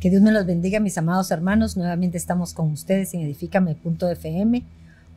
Que Dios me los bendiga, mis amados hermanos. Nuevamente estamos con ustedes en Edifícame.fm,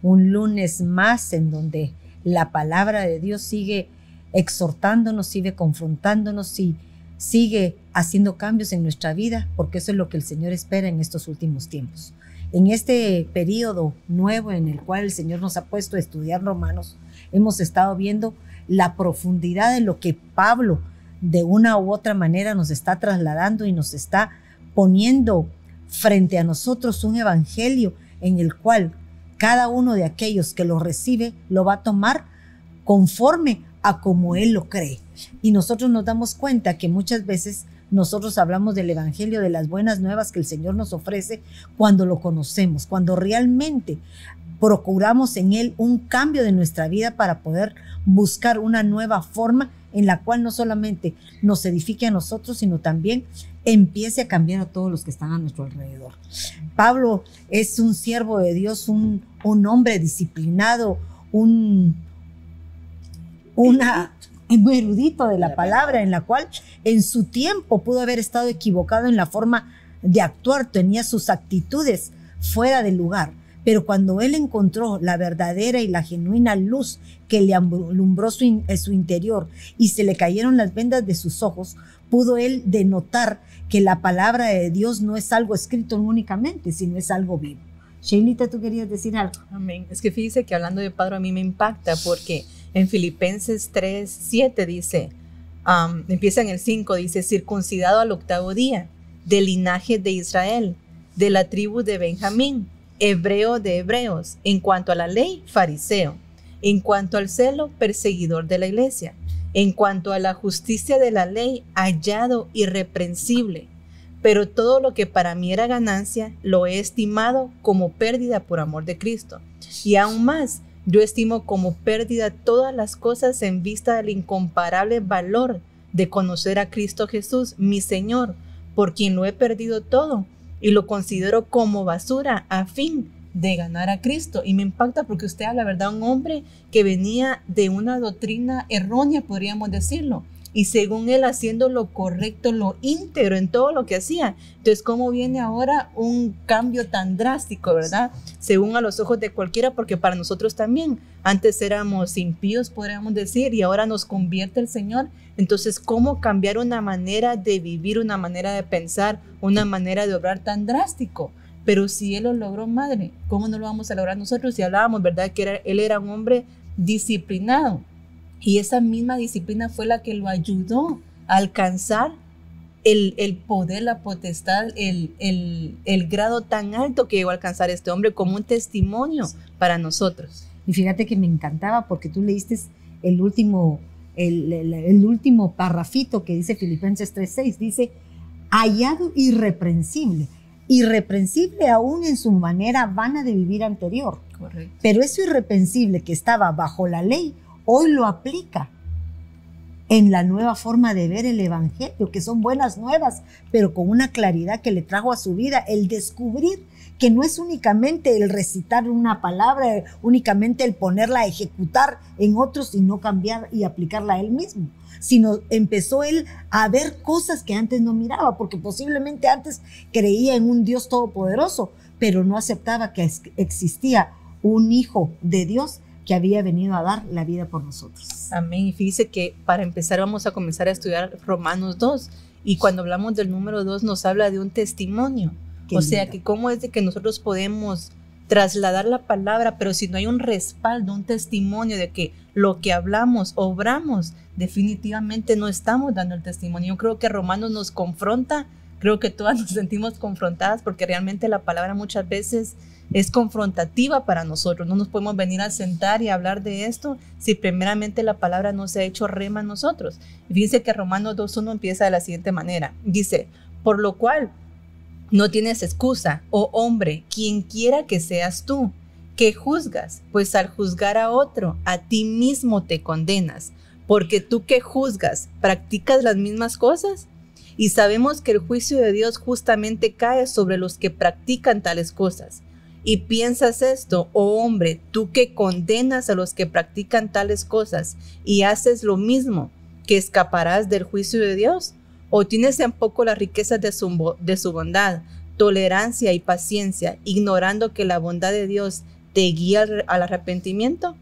un lunes más en donde la palabra de Dios sigue exhortándonos, sigue confrontándonos y sigue haciendo cambios en nuestra vida, porque eso es lo que el Señor espera en estos últimos tiempos. En este periodo nuevo en el cual el Señor nos ha puesto a estudiar Romanos, hemos estado viendo la profundidad de lo que Pablo de una u otra manera nos está trasladando y nos está poniendo frente a nosotros un evangelio en el cual cada uno de aquellos que lo recibe lo va a tomar conforme a como él lo cree. Y nosotros nos damos cuenta que muchas veces nosotros hablamos del Evangelio, de las buenas nuevas que el Señor nos ofrece cuando lo conocemos, cuando realmente procuramos en Él un cambio de nuestra vida para poder buscar una nueva forma en la cual no solamente nos edifique a nosotros, sino también empiece a cambiar a todos los que están a nuestro alrededor. Pablo es un siervo de Dios, un, un hombre disciplinado, un, una, muy erudito de la palabra, en la cual en su tiempo pudo haber estado equivocado en la forma de actuar, tenía sus actitudes fuera del lugar. Pero cuando él encontró la verdadera y la genuina luz que le alumbró su, su interior y se le cayeron las vendas de sus ojos, pudo él denotar que la palabra de Dios no es algo escrito únicamente, sino es algo vivo. Shailita, tú querías decir algo. Amén. Es que fíjese que hablando de Padre a mí me impacta porque en Filipenses 3, 7 dice, empieza en el 5, dice, circuncidado al octavo día, del linaje de Israel, de la tribu de Benjamín, hebreo de hebreos, en cuanto a la ley, fariseo, en cuanto al celo, perseguidor de la iglesia, en cuanto a la justicia de la ley, hallado irreprensible. Pero todo lo que para mí era ganancia, lo he estimado como pérdida por amor de Cristo. Y aún más, yo estimo como pérdida todas las cosas en vista del incomparable valor de conocer a Cristo Jesús, mi Señor, por quien lo he perdido todo y lo considero como basura a fin de ganar a Cristo. Y me impacta porque usted habla, ¿verdad? Un hombre que venía de una doctrina errónea, podríamos decirlo. Y según él haciendo lo correcto, lo íntegro en todo lo que hacía. Entonces, ¿cómo viene ahora un cambio tan drástico, verdad? Según a los ojos de cualquiera, porque para nosotros también, antes éramos impíos, podríamos decir, y ahora nos convierte el Señor. Entonces, ¿cómo cambiar una manera de vivir, una manera de pensar, una manera de obrar tan drástico? Pero si Él lo logró, madre, ¿cómo no lo vamos a lograr nosotros? Si hablábamos, ¿verdad? Que Él era un hombre disciplinado. Y esa misma disciplina fue la que lo ayudó a alcanzar el, el poder, la potestad, el, el, el, grado tan alto que llegó a alcanzar este hombre como un testimonio para nosotros. Y fíjate que me encantaba porque tú leíste el último, el, el último parrafito que dice Filipenses 3.6, dice, hallado irreprensible irreprensible aún en su manera vana de vivir anterior. Correcto. Pero eso irreprensible que estaba bajo la ley, hoy lo aplica en la nueva forma de ver el Evangelio, que son buenas nuevas, pero con una claridad que le trajo a su vida, el descubrir que no es únicamente el recitar una palabra, únicamente el ponerla a ejecutar en otros y no cambiar y aplicarla a él mismo, sino empezó él a ver cosas que antes no miraba, porque posiblemente antes creía en un Dios todopoderoso, pero no aceptaba que existía un hijo de Dios que había venido a dar la vida por nosotros. Amén. Y fíjese que para empezar vamos a comenzar a estudiar Romanos 2. Y cuando hablamos del número 2 nos habla de un testimonio. o sea, que cómo es de que nosotros podemos trasladar la palabra, pero si no hay un respaldo, un testimonio de que lo que hablamos, obramos, definitivamente no estamos dando el testimonio. Yo creo que Romanos nos confronta, creo que todas nos sentimos confrontadas porque realmente la palabra muchas veces es confrontativa para nosotros. No nos podemos venir a sentar y hablar de esto si primeramente la palabra no se ha hecho rema en nosotros. Fíjense que Romanos 2.1 empieza de la siguiente manera. Dice, por lo cual no tienes excusa, oh hombre, quien quiera que seas tú, que juzgas, pues al juzgar a otro, a ti mismo te condenas, porque tú que juzgas, practicas las mismas cosas. Y sabemos que el juicio de Dios justamente cae sobre los que practican tales cosas. Y piensas esto, oh hombre, tú que condenas a los que practican tales cosas y haces lo mismo, que escaparás del juicio de Dios ¿O tienes en poco las riquezas de su, de su bondad, tolerancia y paciencia, ignorando que la bondad de Dios te guía al, arrepentimiento?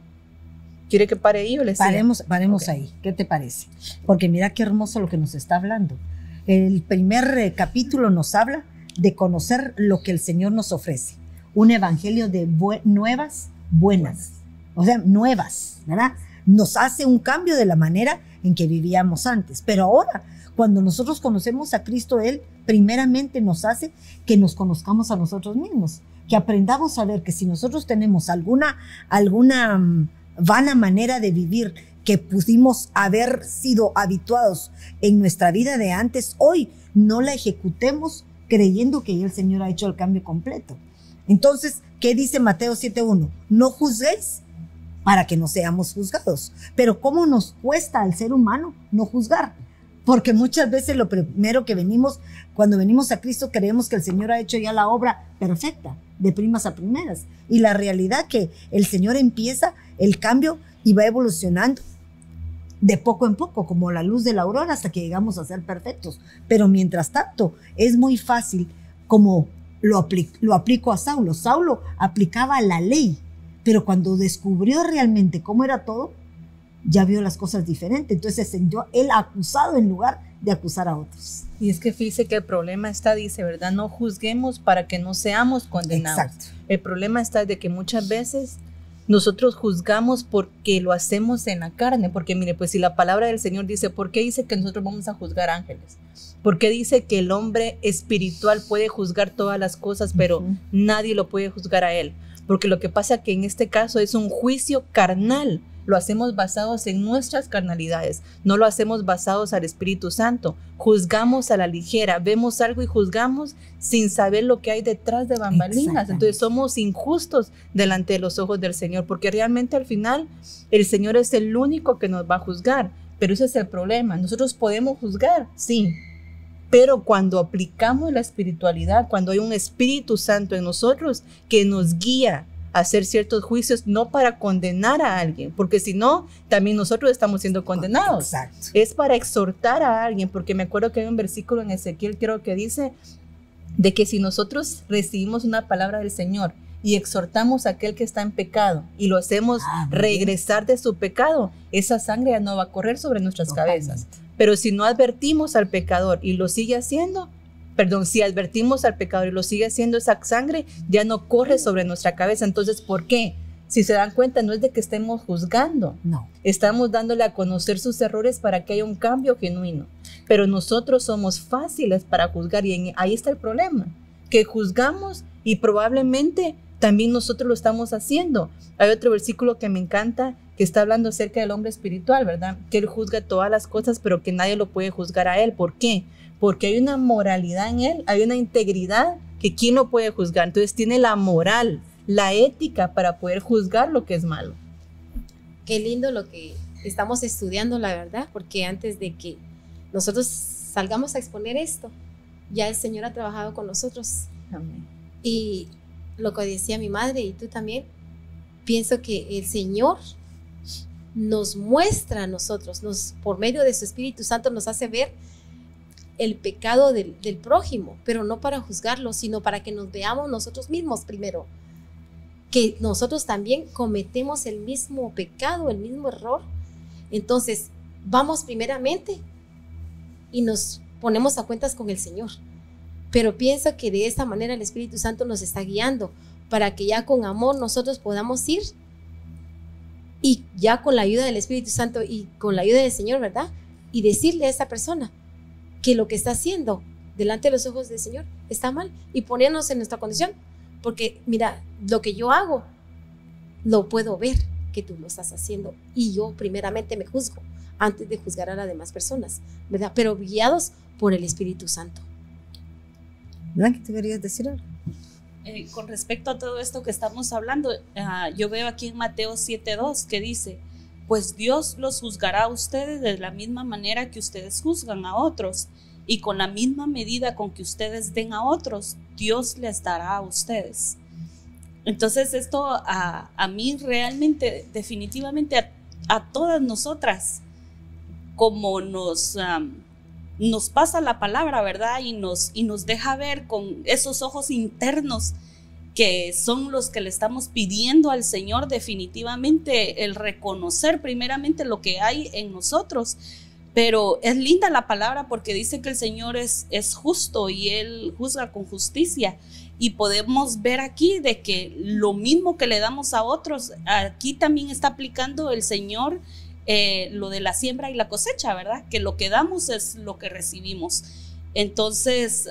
¿Quiere que pare ahí o le Paremos, paremos ahí. ¿Qué te parece? Porque mira qué hermoso lo que nos está hablando. El primer eh, capítulo nos habla de conocer lo que el Señor nos ofrece. Un evangelio de nuevas, buenas. O sea, nuevas, ¿verdad? Nos hace un cambio de la manera en que vivíamos antes. Pero ahora, cuando nosotros conocemos a Cristo, Él primeramente nos hace que nos conozcamos a nosotros mismos, que aprendamos a ver que si nosotros tenemos alguna, alguna mm, vana manera de vivir que pudimos haber sido habituados en nuestra vida de antes, hoy no la ejecutemos creyendo que el Señor ha hecho el cambio completo. Entonces, ¿qué dice Mateo 7.1? No juzguéis para que no seamos juzgados. Pero ¿cómo nos cuesta al ser humano no juzgar? Porque muchas veces lo primero que venimos, cuando venimos a Cristo, creemos que el Señor ha hecho ya la obra perfecta, de primas a primeras. Y la realidad que el Señor empieza el cambio y va evolucionando de poco en poco, como la luz de la aurora, hasta que llegamos a ser perfectos. Pero mientras tanto, es muy fácil, como lo, lo aplico a Saulo. Saulo aplicaba la ley, pero cuando descubrió realmente cómo era todo, ya vio las cosas diferentes. Entonces se sintió él acusado en lugar de acusar a otros. Y es que fíjese que el problema está, dice, ¿verdad? No juzguemos para que no seamos condenados. Exacto. El problema está de que muchas veces nosotros juzgamos porque lo hacemos en la carne, porque mire, pues si la palabra del Señor dice, ¿por qué dice que nosotros vamos a juzgar ángeles? ¿Por qué dice que el hombre espiritual puede juzgar todas las cosas, pero nadie lo puede juzgar a él? Porque lo que pasa que en este caso es un juicio carnal lo hacemos basados en nuestras carnalidades, no lo hacemos basados al Espíritu Santo. Juzgamos a la ligera, vemos algo y juzgamos sin saber lo que hay detrás de bambalinas. Entonces somos injustos delante de los ojos del Señor, porque realmente al final el Señor es el único que nos va a juzgar. Pero ese es el problema. Nosotros podemos juzgar, sí, pero cuando aplicamos la espiritualidad, cuando hay un Espíritu Santo en nosotros que nos guía, hacer ciertos juicios no para condenar a alguien, porque si no, también nosotros estamos siendo condenados. Exacto. Es para exhortar a alguien, porque me acuerdo que hay un versículo en Ezequiel, creo que dice, de que si nosotros recibimos una palabra del Señor y exhortamos a aquel que está en pecado y lo hacemos ah, regresar de su pecado, esa sangre ya no va a correr sobre nuestras cabezas. Pero si no advertimos al pecador y lo sigue haciendo, perdón, si advertimos al pecador y lo sigue haciendo, esa sangre ya no corre sobre nuestra cabeza. Entonces, ¿por qué? Si se dan cuenta, no es de que estemos juzgando, no. Estamos dándole a conocer sus errores para que haya un cambio genuino. Pero nosotros somos fáciles para juzgar y ahí está el problema, que juzgamos y probablemente también nosotros lo estamos haciendo. Hay otro versículo que me encanta que está hablando acerca del hombre espiritual, ¿verdad? Que él juzga todas las cosas, pero que nadie lo puede juzgar a él. ¿Por qué? Porque hay una moralidad en él, hay una integridad que quien no puede juzgar. Entonces tiene la moral, la ética para poder juzgar lo que es malo. Qué lindo lo que estamos estudiando, la verdad, porque antes de que nosotros salgamos a exponer esto, ya el Señor ha trabajado con nosotros. Amén. Y lo que decía mi madre y tú también, pienso que el Señor nos muestra a nosotros, nos, por medio de su Espíritu Santo nos hace ver el pecado del, prójimo, pero no para juzgarlo, sino para que nos veamos nosotros mismos primero. Que nosotros también cometemos el mismo pecado, el mismo error. Entonces, vamos primeramente y nos ponemos a cuentas con el Señor. Pero pienso que de esta manera el Espíritu Santo nos está guiando para que ya con amor nosotros podamos ir y ya con la ayuda del Espíritu Santo y con la ayuda del Señor, ¿verdad? Y decirle a esa persona, que lo que está haciendo delante de los ojos del Señor está mal y ponernos en nuestra condición. Porque mira, lo que yo hago, lo puedo ver que tú lo estás haciendo y yo primeramente me juzgo antes de juzgar a las demás personas, ¿verdad? Pero guiados por el Espíritu Santo. Blanca, ¿te querías decir algo? Eh, con respecto a todo esto que estamos hablando, ah, yo veo aquí en Mateo 7.2 que dice, pues Dios los juzgará a ustedes de la misma manera que ustedes juzgan a otros. Y con la misma medida con que ustedes den a otros, Dios les dará a ustedes. Entonces esto a, mí realmente, definitivamente a, todas nosotras, como nos, nos pasa la palabra, ¿verdad? Y nos, y nos deja ver con esos ojos internos que son los que le estamos pidiendo al Señor definitivamente el reconocer primeramente lo que hay en nosotros. Pero es linda la palabra porque dice que el Señor es, es justo y Él juzga con justicia. Y podemos ver aquí de que lo mismo que le damos a otros, aquí también está aplicando el Señor eh, lo de la siembra y la cosecha, ¿verdad? Que lo que damos es lo que recibimos. Entonces,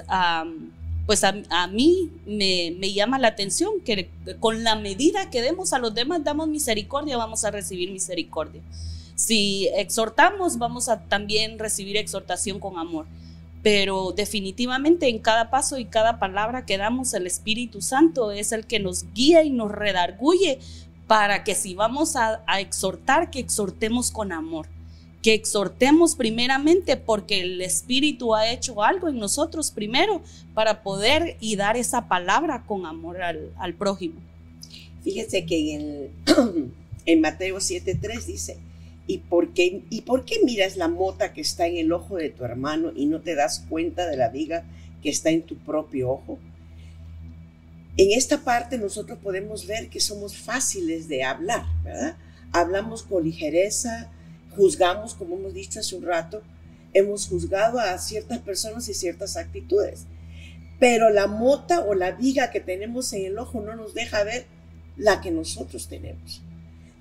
pues a, mí me, me, llama la atención que con la medida que demos a los demás, damos misericordia, vamos a recibir misericordia. Si exhortamos, vamos a también recibir exhortación con amor. Pero definitivamente en cada paso y cada palabra que damos, el Espíritu Santo es el que nos guía y nos redarguye para que si vamos a, exhortar, que exhortemos con amor, que exhortemos primeramente porque el Espíritu ha hecho algo en nosotros primero para poder y dar esa palabra con amor al, prójimo. Fíjese que en, en Mateo 7:3 dice, ¿y por, qué, ¿y por qué miras la mota que está en el ojo de tu hermano y no te das cuenta de la viga que está en tu propio ojo? En esta parte nosotros podemos ver que somos fáciles de hablar, ¿verdad? Hablamos con ligereza, juzgamos, como hemos dicho hace un rato, hemos juzgado a ciertas personas y ciertas actitudes. Pero la mota o la viga que tenemos en el ojo no nos deja ver la que nosotros tenemos.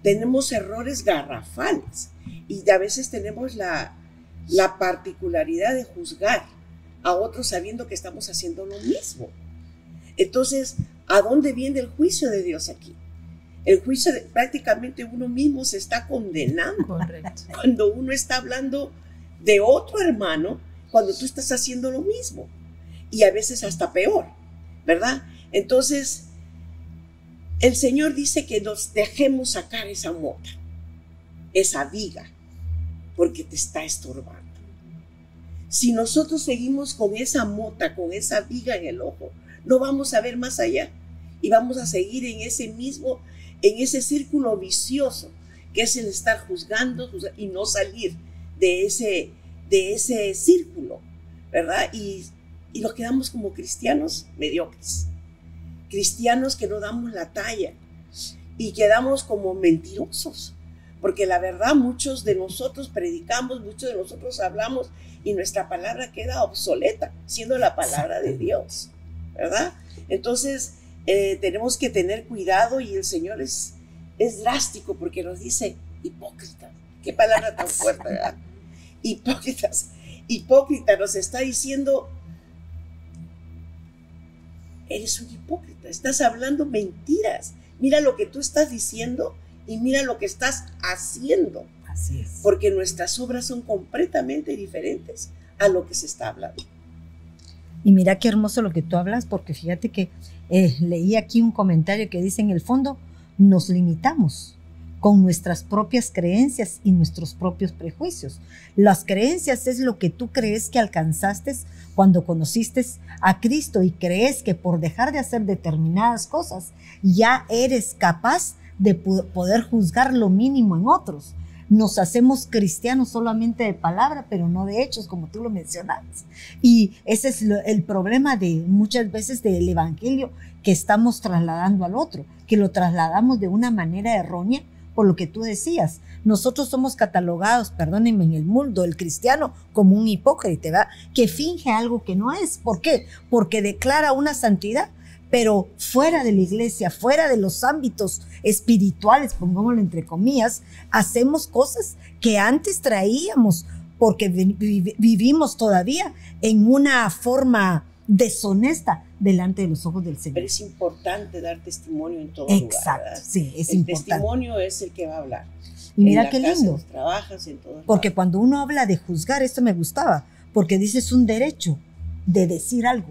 Tenemos errores garrafales y a veces tenemos la, la particularidad de juzgar a otros sabiendo que estamos haciendo lo mismo. Entonces, ¿a dónde viene el juicio de Dios aquí? El juicio de, prácticamente uno mismo se está condenando. Correcto. Cuando uno está hablando de otro hermano, cuando tú estás haciendo lo mismo. Y a veces hasta peor, ¿verdad? Entonces, el Señor dice que nos dejemos sacar esa mota, esa viga, porque te está estorbando. Si nosotros seguimos con esa mota, con esa viga en el ojo, no vamos a ver más allá y vamos a seguir en ese mismo, en ese círculo vicioso que es el estar juzgando y no salir de ese, de ese círculo, ¿verdad? Y, y nos quedamos como cristianos mediocres, cristianos que no damos la talla y quedamos como mentirosos, porque la verdad muchos de nosotros predicamos, muchos de nosotros hablamos y nuestra palabra queda obsoleta, siendo la palabra de Dios. ¿verdad? Entonces, eh, tenemos que tener cuidado y el Señor es, es drástico porque nos dice hipócritas. Qué palabra tan fuerte, ¿verdad? Hipócritas. Hipócrita nos está diciendo, eres un hipócrita, estás hablando mentiras. Mira lo que tú estás diciendo y mira lo que estás haciendo. Así es. Porque nuestras obras son completamente diferentes a lo que se está hablando. Y mira qué hermoso lo que tú hablas, porque fíjate que eh, leí aquí un comentario que dice en el fondo, nos limitamos con nuestras propias creencias y nuestros propios prejuicios. Las creencias es lo que tú crees que alcanzaste cuando conociste a Cristo y crees que por dejar de hacer determinadas cosas ya eres capaz de poder juzgar lo mínimo en otros nos hacemos cristianos solamente de palabra, pero no de hechos, como tú lo mencionas. Y ese es el problema de muchas veces del evangelio que estamos trasladando al otro, que lo trasladamos de una manera errónea por lo que tú decías. Nosotros somos catalogados, perdónenme, en el mundo, el cristiano, como un hipócrita, ¿verdad? que finge algo que no es. ¿Por qué? Porque declara una santidad, pero fuera de la iglesia, fuera de los ámbitos espirituales, pongámoslo entre comillas, hacemos cosas que antes traíamos porque vivimos todavía en una forma deshonesta delante de los ojos del Señor. Pero es importante dar testimonio en todo Exacto, lugar. sí, es el importante. testimonio es el que va a hablar. Y mira qué lindo. Trabajas en todo porque cuando uno habla de juzgar, esto me gustaba, porque dices un derecho de decir algo.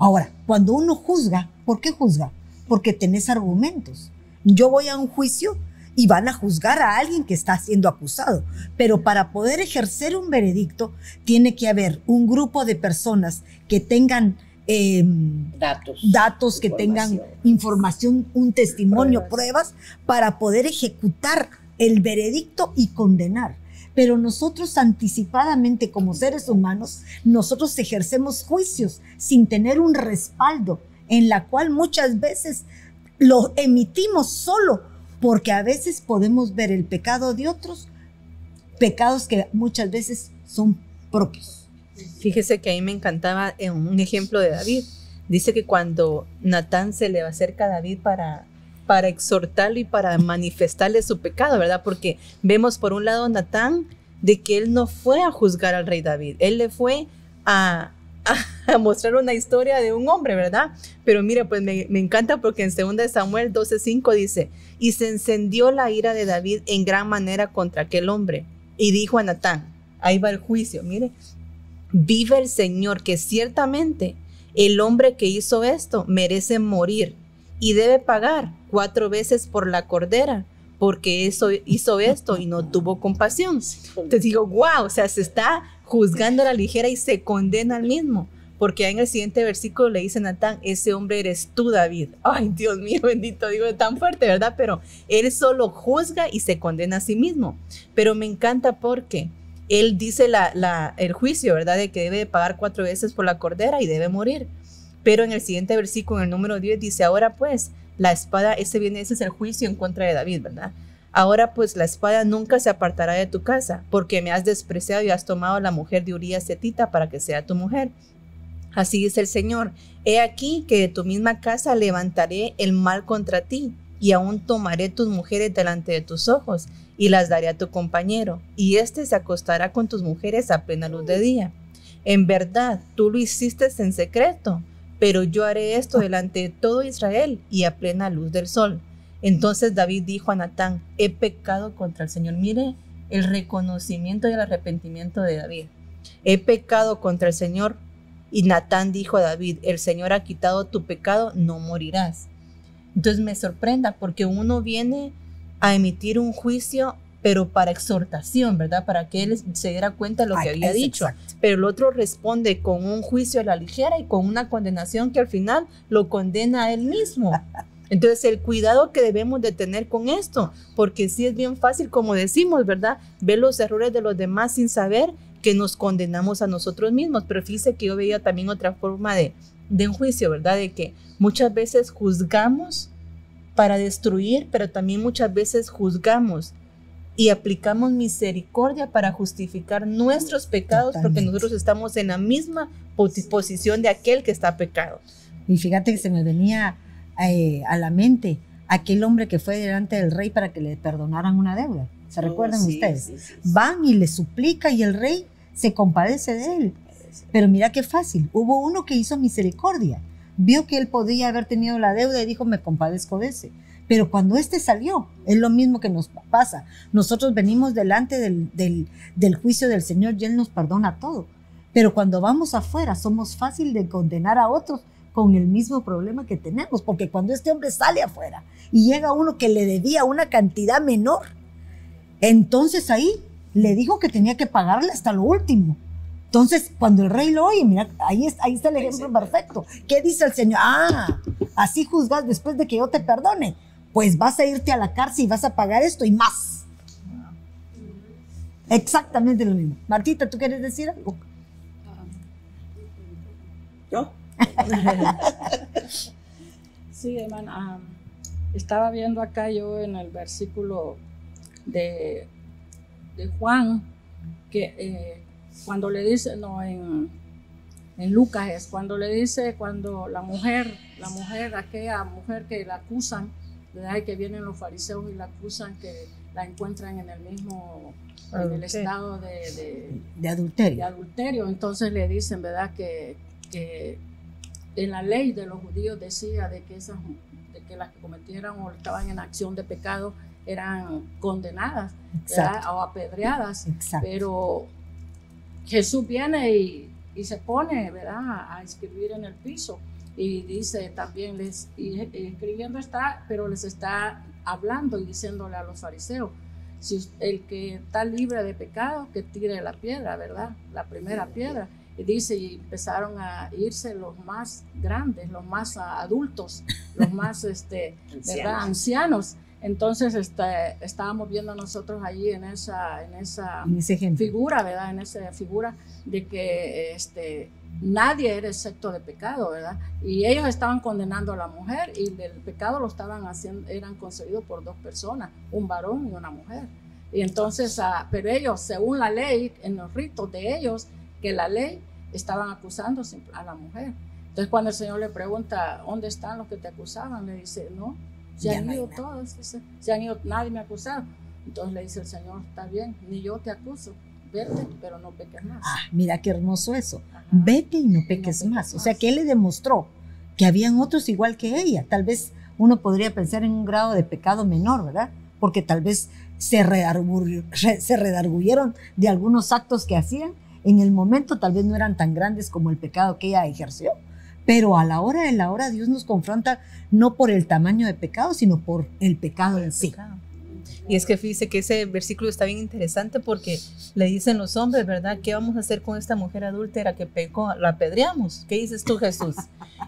Ahora, cuando uno juzga, ¿por qué juzga? Porque tenés argumentos. Yo voy a un juicio y van a juzgar a alguien que está siendo acusado. Pero para poder ejercer un veredicto, tiene que haber un grupo de personas que tengan em, datos, datos que tengan información, un testimonio, pruebas. para poder ejecutar el veredicto y condenar. Pero nosotros anticipadamente como seres humanos, nosotros ejercemos juicios sin tener un respaldo en la cual muchas veces lo emitimos solo porque a veces podemos ver el pecado de otros, pecados que muchas veces son propios. Fíjese que a mí me encantaba un ejemplo de David. Dice que cuando Natán se le acerca a David para, para exhortarlo y para manifestarle su pecado, ¿verdad? Porque vemos por un lado Natán de que él no fue a juzgar al rey David, él le fue a, a, mostrar una historia de un hombre, ¿verdad? Pero mire, pues me, me encanta porque en 2 Samuel 12:5 dice, y se encendió la ira de David en gran manera contra aquel hombre, y dijo a Natán, ahí va el juicio, mire, vive el Señor que ciertamente el hombre que hizo esto merece morir y debe pagar cuatro veces por la cordera porque eso hizo esto y no tuvo compasión. Entonces digo, wow, o sea, se está juzgando a la ligera y se condena al mismo. Porque en el siguiente versículo le dice Natán, ese hombre eres tú, David. Ay, Dios mío, bendito, digo tan fuerte, ¿verdad? Pero él solo juzga y se condena a sí mismo. Pero me encanta porque él dice el juicio, ¿verdad? De que debe pagar cuatro veces por la cordera y debe morir. Pero en el siguiente versículo, en el número 10, dice, ahora pues, la espada, ese viene, ese es el juicio en contra de David, ¿verdad? Ahora pues la espada nunca se apartará de tu casa, porque me has despreciado y has tomado la mujer de Urias Setita para que sea tu mujer. Así dice el Señor, he aquí que de tu misma casa levantaré el mal contra ti, y aún tomaré tus mujeres delante de tus ojos, y las daré a tu compañero, y éste se acostará con tus mujeres a plena luz de día. En verdad, tú lo hiciste en secreto, pero yo haré esto delante de todo Israel y a plena luz del sol. Entonces David dijo a Natán, he pecado contra el Señor. Mire el reconocimiento y el arrepentimiento de David. He pecado contra el Señor. Y Natán dijo a David, el Señor ha quitado tu pecado, no morirás. Entonces me sorprenda porque uno viene a emitir un juicio pero para exhortación, ¿verdad? Para que él se diera cuenta de lo que había dicho. Pero el otro responde con un juicio a la ligera y con una condenación que al final lo condena a él mismo. Entonces, el cuidado que debemos de tener con esto, porque sí es bien fácil, como decimos, ¿verdad? Ver los errores de los demás sin saber que nos condenamos a nosotros mismos. Pero fíjese que yo veía también otra forma de, de un juicio, ¿verdad? De que muchas veces juzgamos para destruir, pero también muchas veces juzgamos y aplicamos misericordia para justificar nuestros pecados porque nosotros estamos en la misma posición de aquel que está pecado. Y fíjate que se me venía eh, a la mente aquel hombre que fue delante del rey para que le perdonaran una deuda. ¿Se oh, recuerdan ustedes? Van y le suplica y el rey se compadece de él. Pero mira qué fácil. Hubo uno que hizo misericordia. Vio que él podía haber tenido la deuda y dijo, me compadezco de ese. Pero cuando este salió, es lo mismo que nos pasa. Nosotros venimos delante del, juicio del Señor y Él nos perdona todo. Pero cuando vamos afuera, somos fácil de condenar a otros con el mismo problema que tenemos, porque cuando este hombre sale afuera y llega uno que le debía una cantidad menor, entonces ahí le dijo que tenía que pagarle hasta lo último. Entonces, cuando el rey lo oye, mira, ahí está el ejemplo perfecto. ¿Qué dice el Señor? Ah, así juzgas después de que yo te perdone pues vas a irte a la cárcel y vas a pagar esto y más. Exactamente lo mismo. Martita, ¿tú quieres decir algo? ¿Yo? sí, hermana. estaba viendo acá yo en el versículo de, de Juan, que eh, cuando le dice, no, en, en Lucas es cuando le dice, cuando la mujer, la mujer, aquella mujer que la acusan, ¿verdad? que vienen los fariseos y la acusan que la encuentran en el mismo, en el estado de, de, adulterio. de, adulterio. Entonces le dicen, ¿verdad? Que, que, en la ley de los judíos decía de que, esas, de que las que cometieran o estaban en acción de pecado eran condenadas o apedreadas. Pero Jesús viene y, y se pone, ¿verdad? A escribir en el piso y dice también, les, y, escribiendo está, pero les está hablando y diciéndole a los fariseos, si el que está libre de pecado, que tire la piedra, ¿verdad? La primera piedra. Y dice, y empezaron a irse los más grandes, los más adultos, los más, este, ¿verdad? Ancianos. Entonces este, estábamos viendo nosotros allí en esa, en esa En figura, ¿verdad? En esa figura de que este, nadie era excepto de pecado, ¿verdad? Y ellos estaban condenando a la mujer y el pecado lo estaban haciendo, eran concebidos por dos personas, un varón y una mujer. Y entonces, ah, pero ellos, según la ley, en los ritos de ellos, que la ley, estaban acusando a la mujer. Entonces cuando el Señor le pregunta, ¿dónde están los que te acusaban? Le dice, no, se han no ido todos, se han ido, nadie me ha acusado. Entonces le dice el Señor, está bien, ni yo te acuso, vete, pero no peques más. Ah, mira qué hermoso eso. Ajá. Vete y no peques peques más. O sea, más. que él le demostró que habían otros igual que ella. Tal vez uno podría pensar en un grado de pecado menor, ¿verdad? Porque tal vez se, redargu- re- se redarguyeron de algunos actos que hacían. En el momento tal vez no eran tan grandes como el pecado que ella ejerció. Pero a la hora de la hora Dios nos confronta no por el tamaño de pecado, sino por el pecado en sí. Y es que fíjese que ese versículo está bien interesante porque le dicen los hombres, ¿verdad? ¿Qué vamos a hacer con esta mujer adúltera que pecó? La apedreamos. ¿Qué dices tú, Jesús?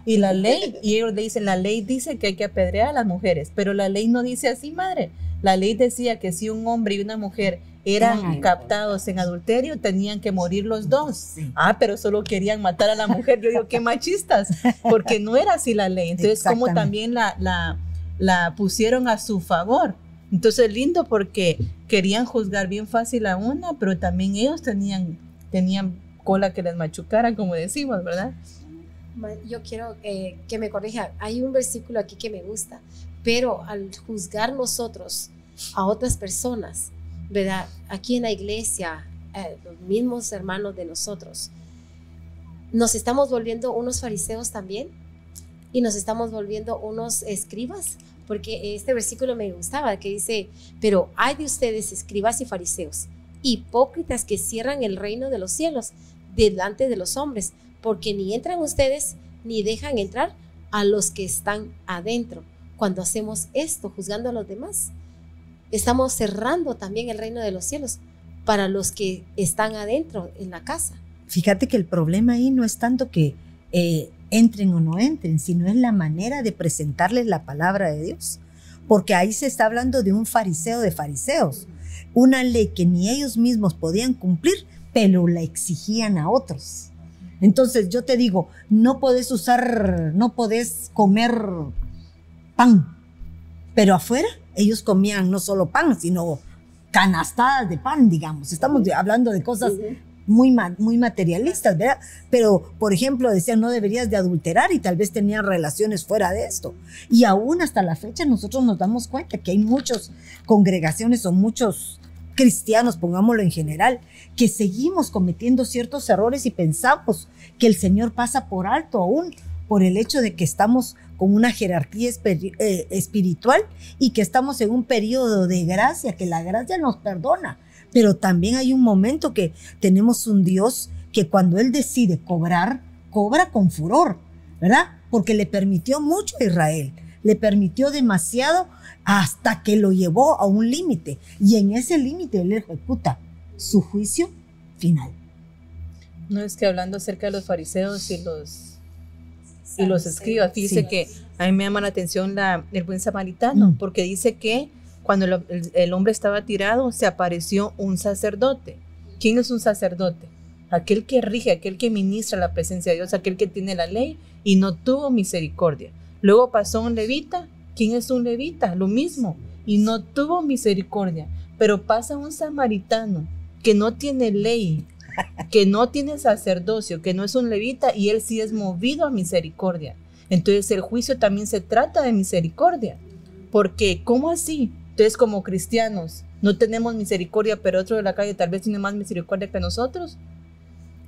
Y la ley, y ellos le dicen, la ley dice que hay que apedrear a las mujeres, pero la ley no dice así, madre. La ley decía que si un hombre y una mujer eran captados en adulterio, tenían que morir los dos. Sí. Ah, pero solo querían matar a la mujer. Yo digo, qué machistas, porque no era así la ley. Entonces, como también la, la, la pusieron a su favor. Entonces, lindo porque querían juzgar bien fácil a una, pero también ellos tenían, tenían cola que les machucara, como decimos, ¿verdad? Yo quiero eh, que me corrija. Hay un versículo aquí que me gusta, pero al juzgar nosotros a otras personas, ¿verdad? Aquí en la iglesia, eh, los mismos hermanos de nosotros, nos estamos volviendo unos fariseos también y nos estamos volviendo unos escribas, porque este versículo me gustaba, que dice, pero hay de ustedes escribas y fariseos, hipócritas que cierran el reino de los cielos delante de los hombres, porque ni entran ustedes ni dejan entrar a los que están adentro. Cuando hacemos esto, juzgando a los demás, estamos cerrando también el reino de los cielos para los que están adentro en la casa. Fíjate que el problema ahí no es tanto que eh, entren o no entren, sino es la manera de presentarles la palabra de Dios. Porque ahí se está hablando de un fariseo de fariseos, una ley que ni ellos mismos podían cumplir, pero la exigían a otros. Entonces yo te digo, no podés usar, no podés comer pan, pero afuera ellos comían no solo pan, sino canastadas de pan, digamos. Estamos hablando de cosas muy, muy materialistas, ¿verdad? Pero, por ejemplo, decían, no deberías de adulterar y tal vez tenían relaciones fuera de esto. Y aún hasta la fecha nosotros nos damos cuenta que hay muchas congregaciones o muchos cristianos, pongámoslo en general, que seguimos cometiendo ciertos errores y pensamos que el Señor pasa por alto aún por el hecho de que estamos con una jerarquía eh, espiritual y que estamos en un periodo de gracia, que la gracia nos perdona. Pero también hay un momento que tenemos un Dios que cuando Él decide cobrar, cobra con furor, ¿verdad? Porque le permitió mucho a Israel, le permitió demasiado hasta que lo llevó a un límite. Y en ese límite Él ejecuta su juicio final. No es que hablando acerca de los fariseos y los y los escribas, Sí. que a mí me llama la atención la, el buen samaritano, Mm. porque dice que cuando lo- el, el hombre estaba tirado, se apareció un sacerdote. ¿Quién es un sacerdote? Aquel que rige, aquel que ministra la presencia de Dios, aquel que tiene la ley y no tuvo misericordia. Luego pasó un levita. ¿Quién es un levita? Lo mismo. Y no tuvo misericordia. Pero pasa un samaritano que no tiene ley, que no tiene sacerdocio, que no es un levita y él sí es movido a misericordia. Entonces el juicio también se trata de misericordia. Porque, ¿cómo así? Entonces como cristianos no tenemos misericordia, pero otro de la calle tal vez tiene más misericordia que nosotros.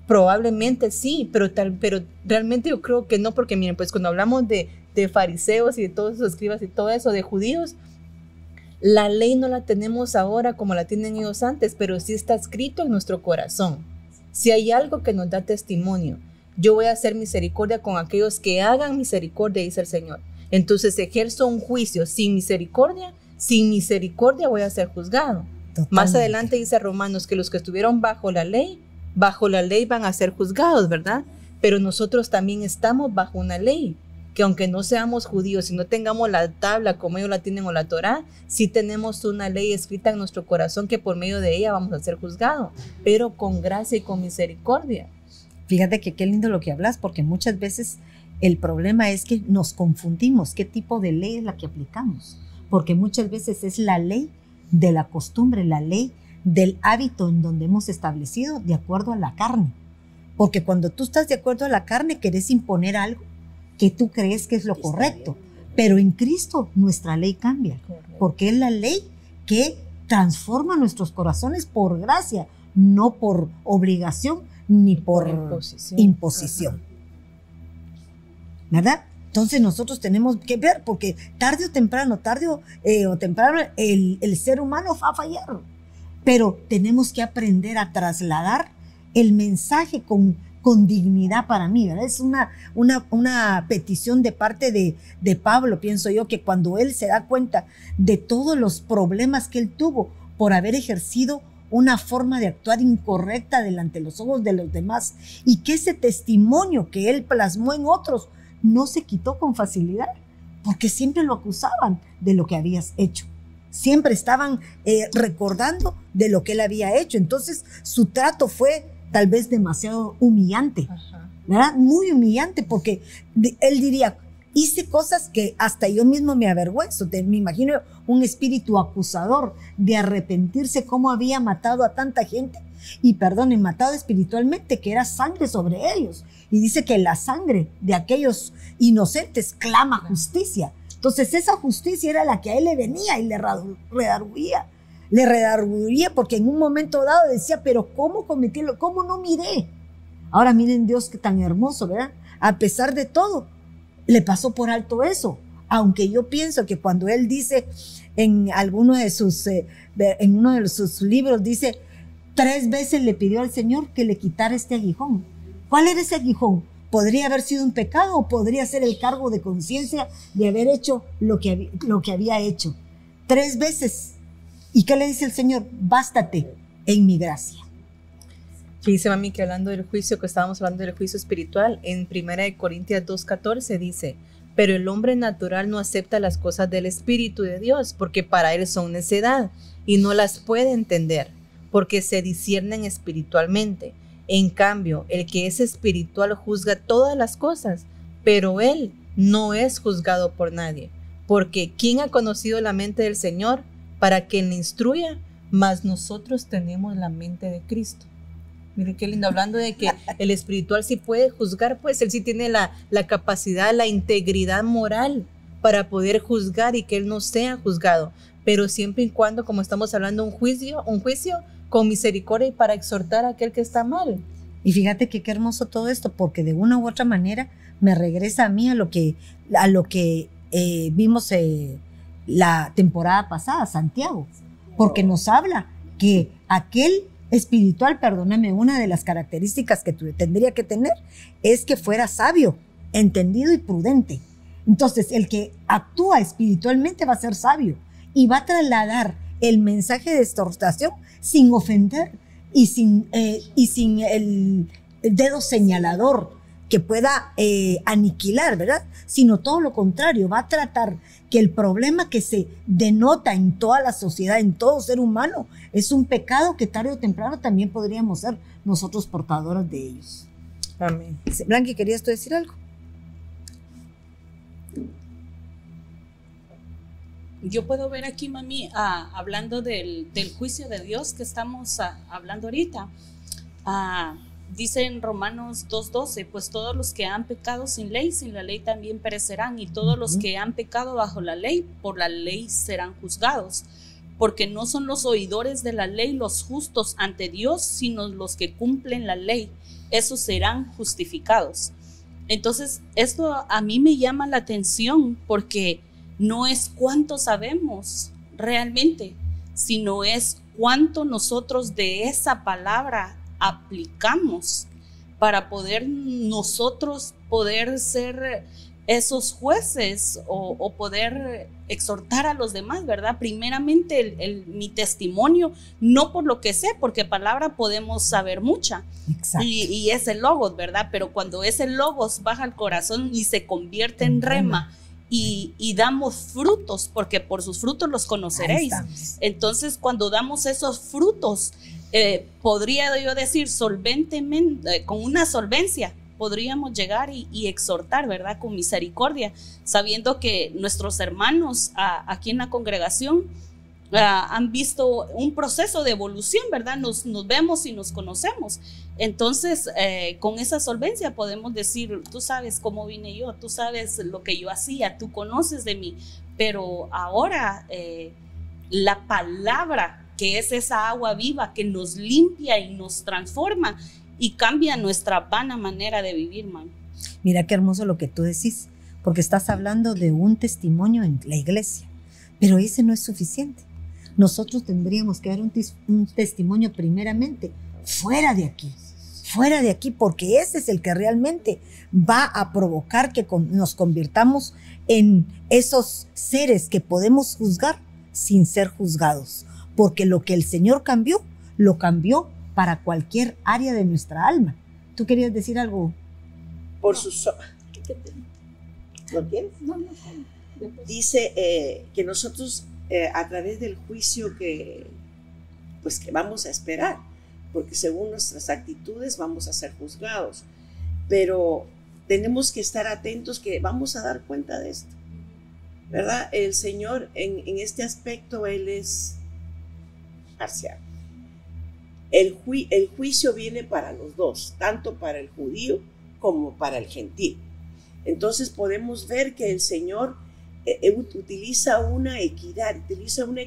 Probablemente sí, pero, tal, pero realmente yo creo que no, porque miren, pues cuando hablamos de, de fariseos y de todos esos escribas y todo eso, de judíos, la ley no la tenemos ahora como la tienen ellos antes, pero sí está escrito en nuestro corazón. Si hay algo que nos da testimonio, yo voy a hacer misericordia con aquellos que hagan misericordia, dice el Señor. Entonces ejerzo un juicio sin misericordia, sin misericordia voy a ser juzgado. Más adelante dice Romanos que los que estuvieron bajo la ley, bajo la ley van a ser juzgados, ¿verdad? Pero nosotros también estamos bajo una ley. Que aunque no seamos judíos y no tengamos la tabla como ellos la tienen o la Torah, sí tenemos una ley escrita en nuestro corazón que por medio de ella vamos a ser juzgados, pero con gracia y con misericordia. Fíjate que qué lindo lo que hablas, porque muchas veces el problema es que nos confundimos qué tipo de ley es la que aplicamos, porque muchas veces es la ley de la costumbre, la ley del hábito en donde hemos establecido de acuerdo a la carne. Porque cuando tú estás de acuerdo a la carne, querés imponer algo que tú crees que es lo correcto. Pero en Cristo nuestra ley cambia, porque es la ley que transforma nuestros corazones por gracia, no por obligación ni por, imposición. ¿Verdad? Entonces nosotros tenemos que ver, porque tarde o temprano, tarde o, eh, temprano, el, el, ser humano va a fallar. Pero tenemos que aprender a trasladar el mensaje con con dignidad para mí, ¿verdad? Es una, una, una petición de parte de, de Pablo, pienso yo, que cuando él se da cuenta de todos los problemas que él tuvo por haber ejercido una forma de actuar incorrecta delante de los ojos de los demás y que ese testimonio que él plasmó en otros no se quitó con facilidad, porque siempre lo acusaban de lo que habías hecho. Siempre estaban eh, recordando de lo que él había hecho. Entonces su trato fue tal vez demasiado humillante, ¿verdad? Muy humillante porque él diría, hice cosas que hasta yo mismo me avergüenzo. me imagino un espíritu acusador de arrepentirse cómo había matado a tanta gente y, perdonen, matado espiritualmente, que era sangre sobre ellos. Y dice que la sangre de aquellos inocentes clama justicia. Entonces esa justicia era la que a él le venía y le redarguía le redarguía porque en un momento dado decía, pero ¿cómo cometílo? ¿Cómo no miré? Ahora miren Dios que tan hermoso, ¿verdad? A pesar de todo, le pasó por alto eso. Aunque yo pienso que cuando él dice en alguno de sus, eh, en uno de sus libros, dice, tres veces le pidió al Señor que le quitara este aguijón. ¿Cuál era ese aguijón? ¿Podría haber sido un pecado o podría ser el cargo de conciencia de haber hecho lo que, lo que había hecho? Tres veces ¿Y qué le dice el Señor? Bástate en mi gracia. Dice mami que hablando del juicio, que estábamos hablando del juicio espiritual, en 1 Corintias 2.14 dice, pero el hombre natural no acepta las cosas del Espíritu de Dios, porque para él son necedad y no las puede entender, porque se disciernen espiritualmente. En cambio, el que es espiritual juzga todas las cosas, pero él no es juzgado por nadie, porque ¿quién ha conocido la mente del Señor? Para que le instruya, mas nosotros tenemos la mente de Cristo. Miren qué lindo, hablando de que el espiritual sí puede juzgar, pues él sí tiene la, la capacidad, la integridad moral para poder juzgar y que él no sea juzgado, pero siempre y cuando, como estamos hablando, un juicio, un juicio con misericordia y para exhortar a aquel que está mal. Y fíjate que qué hermoso todo esto, porque de una u otra manera me regresa a mí a lo que, a lo que eh, vimos eh, la temporada pasada, Santiago, porque nos habla que aquel espiritual, perdóname, una de las características que tendría que tener es que fuera sabio, entendido y prudente. Entonces, el que actúa espiritualmente va a ser sabio y va a trasladar el mensaje de exhortación sin ofender y sin, eh, y sin el dedo señalador que pueda eh, aniquilar, ¿verdad? Sino todo lo contrario, va a tratar que el problema que se denota en toda la sociedad, en todo ser humano, es un pecado que tarde o temprano también podríamos ser nosotros portadores de ellos. Amén. Blanqui, ¿querías tú decir algo? Yo puedo ver aquí, mami, ah, hablando del, juicio de Dios que estamos ah, hablando ahorita. Ah, Dice en Romanos 2.12, pues todos los que han pecado sin ley, sin la ley también perecerán, y todos los que han pecado bajo la ley, por la ley serán juzgados. Porque no son los oidores de la ley los justos ante Dios, sino los que cumplen la ley. Esos serán justificados. Entonces, esto a mí me llama la atención porque no es cuánto sabemos realmente, sino es cuánto nosotros de esa palabra aplicamos para poder nosotros poder ser esos jueces o, poder exhortar a los demás, ¿verdad? Primeramente el, mi testimonio, no por lo que sé, porque palabra podemos saber mucha. Y, y, es el logos, ¿verdad? Pero cuando ese logos baja al corazón y se convierte en, rema. Y, damos frutos, porque por sus frutos los conoceréis. Entonces, cuando damos esos frutos, eh, podría yo decir solventemente, eh, con una solvencia, podríamos llegar y, exhortar, ¿verdad? Con misericordia, sabiendo que nuestros hermanos aquí en la congregación han visto un proceso de evolución, ¿verdad? Nos, nos vemos y nos conocemos. Entonces, eh, con esa solvencia podemos decir, tú sabes cómo vine yo, tú sabes lo que yo hacía, tú conoces de mí, pero ahora eh, la palabra que es esa agua viva que nos limpia y nos transforma, y cambia nuestra vana manera de vivir, man. Mira qué hermoso lo que tú decís, porque estás hablando de un testimonio en la iglesia, pero ese no es suficiente. Nosotros tendríamos que dar un, un testimonio primeramente fuera de aquí, fuera de aquí, porque ese es el que realmente va a provocar que nos convirtamos en esos seres que podemos juzgar sin ser juzgados, porque lo que el Señor cambió, lo cambió para cualquier área de nuestra alma. ¿Tú querías decir algo? Por sus... ¿Lo quieres? Dice eh, que nosotros eh, a través del juicio que, pues, que vamos a esperar, porque según nuestras actitudes vamos a ser juzgados, pero tenemos que estar atentos que vamos a dar cuenta de esto. ¿Verdad? El Señor en, en este aspecto, Él es el, juicio viene para los dos, tanto para el judío como para el gentil. Entonces podemos ver que el Señor eh, eh, utiliza una equidad, utiliza un,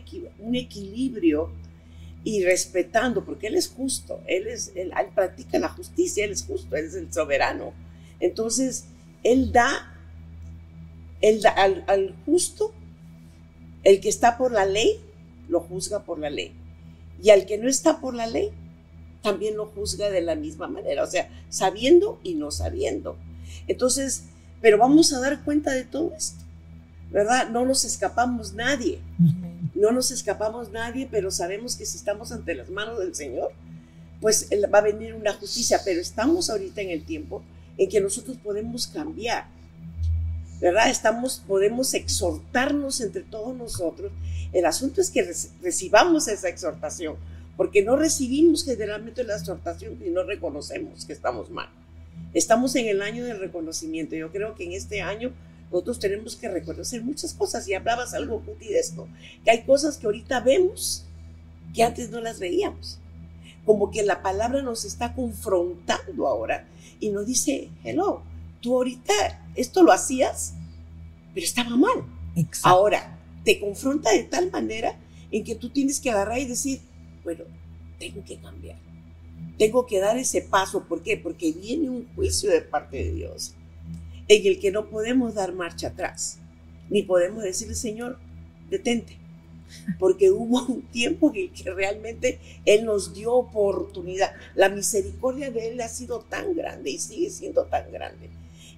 equilibrio y respetando, porque Él es justo, Él, es, él, practica la justicia, Él es justo, Él es el soberano. Entonces, Él da, él al justo, el que está por la ley, lo juzga por la ley. Y al que no está por la ley, también lo juzga de la misma manera, o sea, sabiendo y no sabiendo. Entonces, pero vamos a dar cuenta de todo esto, ¿verdad? No nos escapamos nadie, no nos escapamos nadie, pero sabemos que si estamos ante las manos del Señor, pues va a venir una justicia, pero estamos ahorita en el tiempo en que nosotros podemos cambiar, ¿verdad? Estamos, podemos exhortarnos entre todos nosotros. El asunto es que recibamos esa exhortación, porque no recibimos generalmente la exhortación y no reconocemos que estamos mal. Estamos en el año del reconocimiento. Yo creo que en este año nosotros tenemos que reconocer muchas cosas. Y hablabas algo, Puti, de esto, que hay cosas que ahorita vemos que antes no las veíamos. Como que la palabra nos está confrontando ahora y nos dice, hello, tú ahorita esto lo hacías, pero estaba mal. Ahora, te confronta de tal manera en que tú tienes que agarrar y decir, bueno, tengo que cambiar. Tengo que dar ese paso. ¿Por qué? Porque viene un juicio de parte de Dios en el que no podemos dar marcha atrás, ni podemos decirle, Señor, detente. Porque hubo un tiempo en el que realmente Él nos dio oportunidad. La misericordia de Él ha sido tan grande y sigue siendo tan grande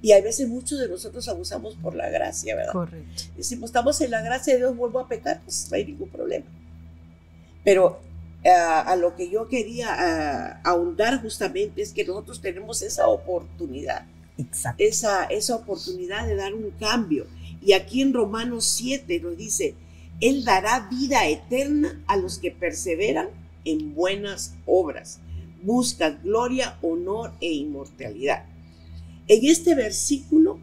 y a veces muchos de nosotros abusamos por la gracia, ¿verdad? Correcto. Decimos, estamos en la gracia de Dios, vuelvo a pecar, pues no hay ningún problema. Pero ah, a lo que yo quería ah, ahondar justamente es que nosotros tenemos esa oportunidad. Exacto. Esa, esa oportunidad de dar un cambio. Y aquí en Romanos 7 nos dice, Él dará vida eterna a los que perseveran en buenas obras, buscan gloria, honor e inmortalidad. En este versículo,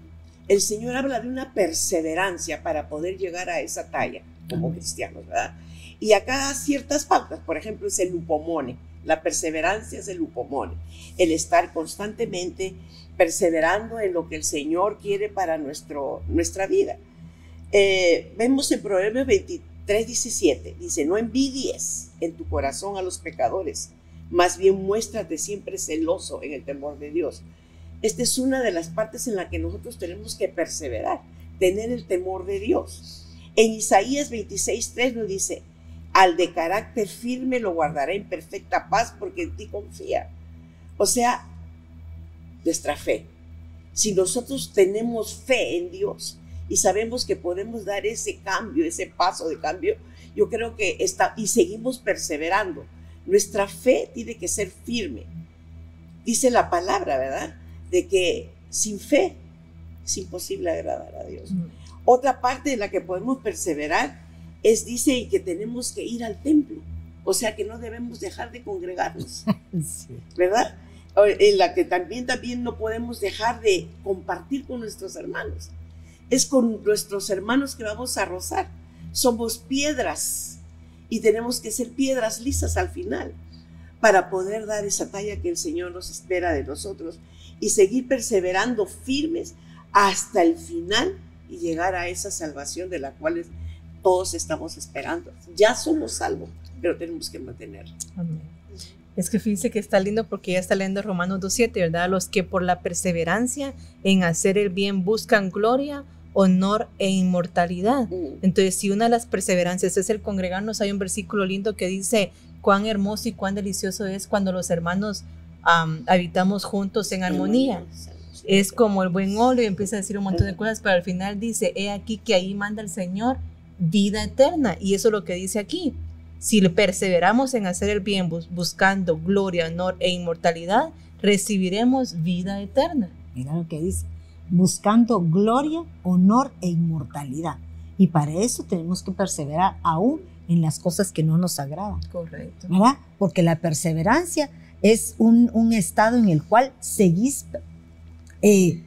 el Señor habla de una perseverancia para poder llegar a esa talla como cristianos, ¿verdad? Y acá ciertas pautas, por ejemplo, es el lupomone. La perseverancia es el lupomone. El estar constantemente perseverando en lo que el Señor quiere para nuestro, nuestra vida. Eh, vemos en Proverbios 23, 17, dice, no envidies en tu corazón a los pecadores, más bien muéstrate siempre celoso en el temor de Dios. Esta es una de las partes en la que nosotros tenemos que perseverar, tener el temor de Dios. En Isaías 26.3 nos dice, al de carácter firme lo guardará en perfecta paz porque en ti confía. O sea, nuestra fe. Si nosotros tenemos fe en Dios y sabemos que podemos dar ese cambio, ese paso de cambio, yo creo que está, y seguimos perseverando. Nuestra fe tiene que ser firme. Dice la palabra, ¿verdad? De que sin fe es imposible agradar a Dios. Otra parte de la que podemos perseverar es, dice, que tenemos que ir al templo. O sea que no debemos dejar de congregarnos. ¿Verdad? En la que también, también no podemos dejar de compartir con nuestros hermanos. Es con nuestros hermanos que vamos a rozar. Somos piedras y tenemos que ser piedras lisas al final para poder dar esa talla que el Señor nos espera de nosotros y seguir perseverando firmes hasta el final y llegar a esa salvación de la cual todos estamos esperando. Ya somos salvos, pero tenemos que mantenerlo. Es que fíjense que está lindo porque ya está leyendo Romanos 2.7, ¿verdad? Los que por la perseverancia en hacer el bien buscan gloria, honor e inmortalidad. Mm. Entonces, si una de las perseverancias es el congregarnos, hay un versículo lindo que dice, cuán hermoso y cuán delicioso es cuando los hermanos habitamos juntos en armonía. Es como el buen óleo y empieza a decir un montón de cosas, pero al final dice, he aquí que ahí manda el Señor vida eterna. Y eso es lo que dice aquí. Si perseveramos en hacer el bien buscando gloria, honor e inmortalidad, recibiremos vida eterna. Mira lo que dice, buscando gloria, honor e inmortalidad. Y para eso tenemos que perseverar aún en las cosas que no nos agradan. Correcto. ¿Verdad? Porque la perseverancia es un, un estado en el cual seguís, eh,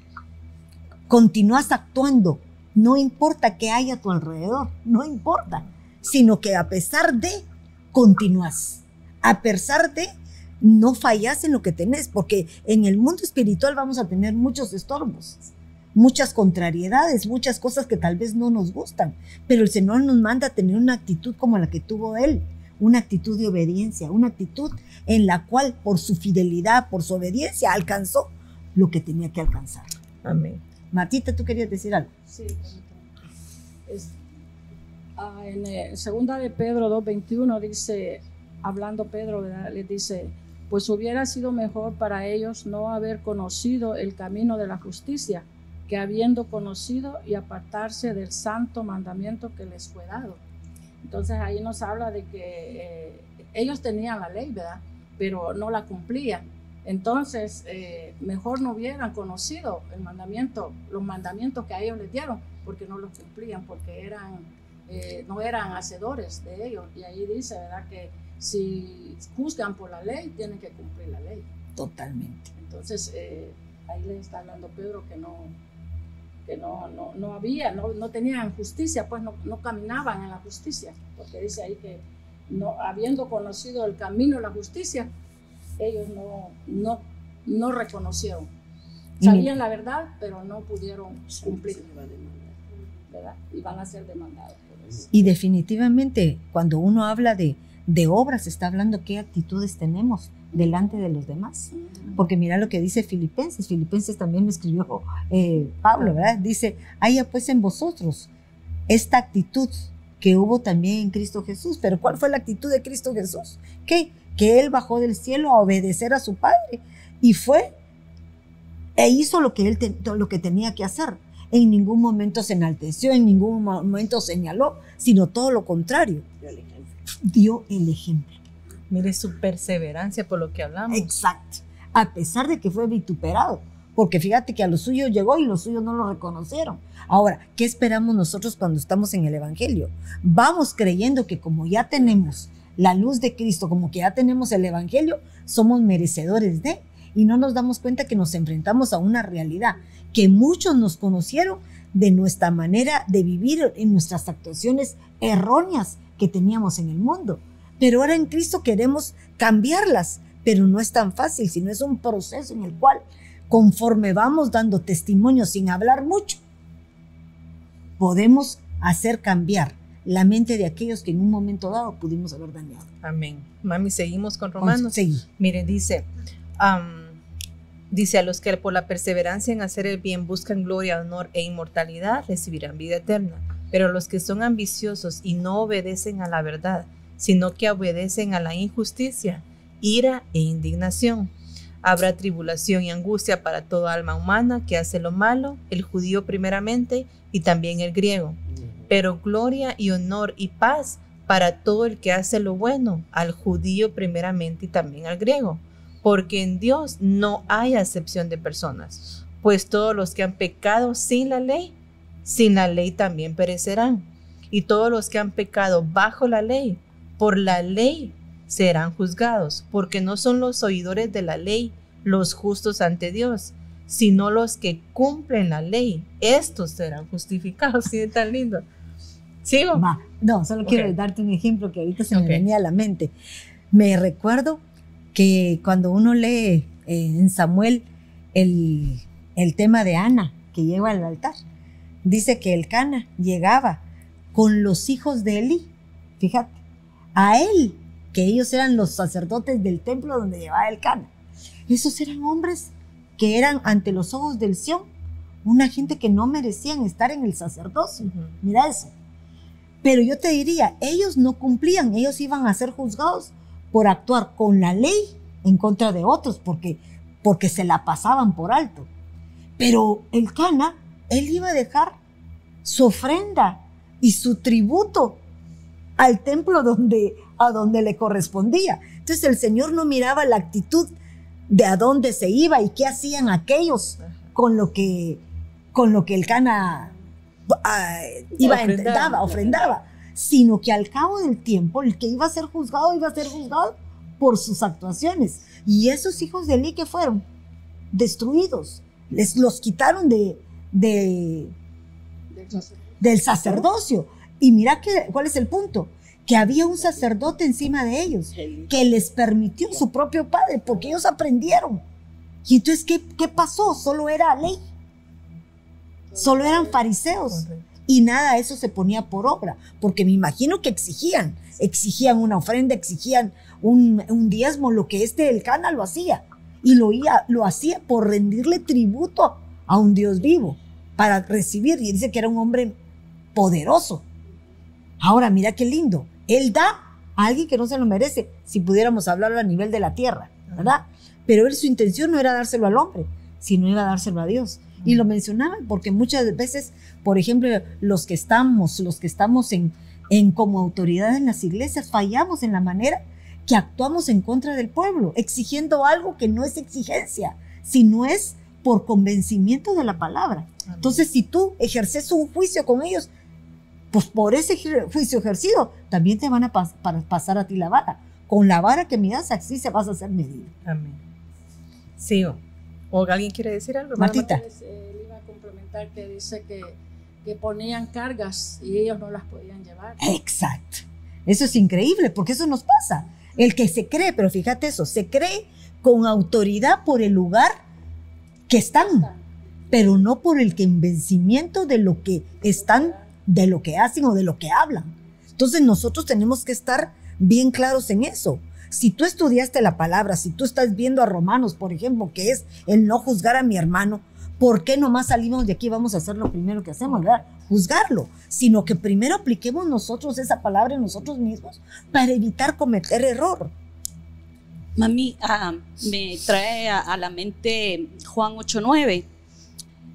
continúas actuando, no importa qué hay a tu alrededor, no importa, sino que a pesar de, continúas, a pesar de, no fallas en lo que tenés, porque en el mundo espiritual vamos a tener muchos estorbos, muchas contrariedades, muchas cosas que tal vez no nos gustan, pero el Señor nos manda a tener una actitud como la que tuvo Él, una actitud de obediencia, una actitud en la cual por su fidelidad, por su obediencia, alcanzó lo que tenía que alcanzar. Amén. Matita, tú querías decir algo. Sí, ah, en eh, segunda de Pedro 2.21 dice, hablando Pedro, le dice, pues hubiera sido mejor para ellos no haber conocido el camino de la justicia que habiendo conocido y apartarse del santo mandamiento que les fue dado. Entonces ahí nos habla de que eh, ellos tenían la ley, ¿verdad? Pero no la cumplían. Entonces, eh, mejor no hubieran conocido el mandamiento, los mandamientos que a ellos les dieron, porque no los cumplían, porque eran, eh, no eran hacedores de ellos. Y ahí dice, ¿verdad? Que si juzgan por la ley, tienen que cumplir la ley. Totalmente. Entonces, ahí le está hablando Pedro que no, que no, no, no había, no, no, tenían justicia, pues no, no, caminaban en la justicia, porque dice ahí que no, habiendo conocido el camino de la justicia, ellos no, no, no reconocieron. Sabían la verdad, pero no pudieron cumplir. ¿verdad? Y van a ser demandados. Y definitivamente, cuando uno habla de, de obras, está hablando qué actitudes tenemos delante de los demás. Porque mira lo que dice Filipenses. Filipenses también lo escribió eh, Pablo, ¿verdad? Dice, haya pues en vosotros esta actitud que hubo también en Cristo Jesús. Pero ¿cuál fue la actitud de Cristo Jesús? ¿Qué? Que Él bajó del cielo a obedecer a su Padre y fue e hizo lo que Él lo que tenía que hacer. En ningún momento se enalteció, en ningún momento señaló, sino todo lo contrario. Dio el ejemplo. Mire su perseverancia por lo que hablamos. Exacto. A pesar de que fue vituperado. Porque fíjate que a los suyos llegó y los suyos no lo reconocieron. Ahora, ¿qué esperamos nosotros cuando estamos en el Evangelio? Vamos creyendo que como ya tenemos la luz de Cristo, como que ya tenemos el Evangelio, somos merecedores de, y no nos damos cuenta que nos enfrentamos a una realidad, que muchos nos conocieron de nuestra manera de vivir en nuestras actuaciones erróneas que teníamos en el mundo. Pero ahora en Cristo queremos cambiarlas, pero no es tan fácil, sino es un proceso en el cual, conforme vamos dando testimonio sin hablar mucho, podemos hacer cambiar la mente de aquellos que en un momento dado pudimos haber dañado. Amén. Mami, seguimos con Romanos. Sí. Mire, dice, dice a los que por la perseverancia en hacer el bien buscan gloria, honor e inmortalidad, recibirán vida eterna. Pero los que son ambiciosos y no obedecen a la verdad, sino que obedecen a la injusticia, ira e indignación. Habrá tribulación y angustia para toda alma humana que hace lo malo, el judío primeramente y también el griego. Pero gloria y honor y paz para todo el que hace lo bueno, al judío primeramente y también al griego. Porque en Dios no hay acepción de personas, pues todos los que han pecado sin la ley, sin la ley también perecerán. Y todos los que han pecado bajo la ley, por la ley serán juzgados, porque no son los oidores de la ley los justos ante Dios, sino los que cumplen la ley. Estos serán justificados. ¿Sí tan lindo? ¿Sigo? no, solo quiero darte un ejemplo que ahorita se me venía a la mente. Me recuerdo que cuando uno lee eh, en Samuel el, el tema de Ana, que lleva al altar, dice que el Cana llegaba con los hijos de Eli, fíjate, a él que ellos eran los sacerdotes del templo donde llevaba el cana. Esos eran hombres que eran ante los ojos del Sion una gente que no merecían estar en el sacerdocio. Mira eso. Pero yo te diría, ellos no cumplían, ellos iban a ser juzgados por actuar con la ley en contra de otros, porque, porque se la pasaban por alto. Pero el Cana, él iba a dejar su ofrenda y su tributo al templo donde, a donde le correspondía. Entonces el Señor no miraba la actitud de a dónde se iba y qué hacían aquellos con lo que, con lo que el Cana ah, iba ofrendaba, ofrendaba, sino que al cabo del tiempo el que iba a ser juzgado iba a ser juzgado por sus actuaciones. Y esos hijos de Eli que fueron destruidos, les los quitaron de, de del sacerdocio. Y mira que, cuál es el punto, que había un sacerdote encima de ellos que les permitió su propio padre, porque ellos aprendieron. Y entonces, ¿qué, qué pasó? Solo era ley. Solo eran fariseos. Y nada, eso se ponía por obra, porque me imagino que exigían, exigían una ofrenda, exigían un, un diezmo, lo que este el Cana lo hacía. Y lo, lo hacía por rendirle tributo a un Dios vivo, para recibir. Y dice que era un hombre poderoso. Ahora, mira qué lindo. Él da a alguien que no se lo merece, si pudiéramos hablarlo a nivel de la tierra, ¿verdad? Pero él su intención no era dárselo al hombre, sino era dárselo a Dios. Y lo mencionaba porque muchas veces, por ejemplo, los que estamos, los que estamos en, en como autoridad en las iglesias, fallamos en la manera que actuamos en contra del pueblo, exigiendo algo que no es exigencia, sino es por convencimiento de la palabra. Entonces, si tú ejerces un juicio con ellos, pues por ese juicio ejercido también te van a pasar a ti la vara. Con la vara que miras, así se vas a hacer medido. Amén. Sí. ¿O alguien quiere decir algo? Martita. Él iba a complementar que dice que, que ponían cargas y ellos no las podían llevar. Exacto. Eso es increíble porque eso nos pasa. El que se cree, pero fíjate eso, se cree con autoridad por el lugar que están, pero no por el convencimiento de lo que están de lo que hacen o de lo que hablan. Entonces nosotros tenemos que estar bien claros en eso. Si tú estudiaste la palabra, si tú estás viendo a Romanos, por ejemplo, que es el no juzgar a mi hermano, ¿por qué nomás salimos de aquí y vamos a hacer lo primero que hacemos, ¿verdad? Juzgarlo, sino que primero apliquemos nosotros esa palabra en nosotros mismos para evitar cometer error. Mami, ah, me trae a, la mente Juan 8:9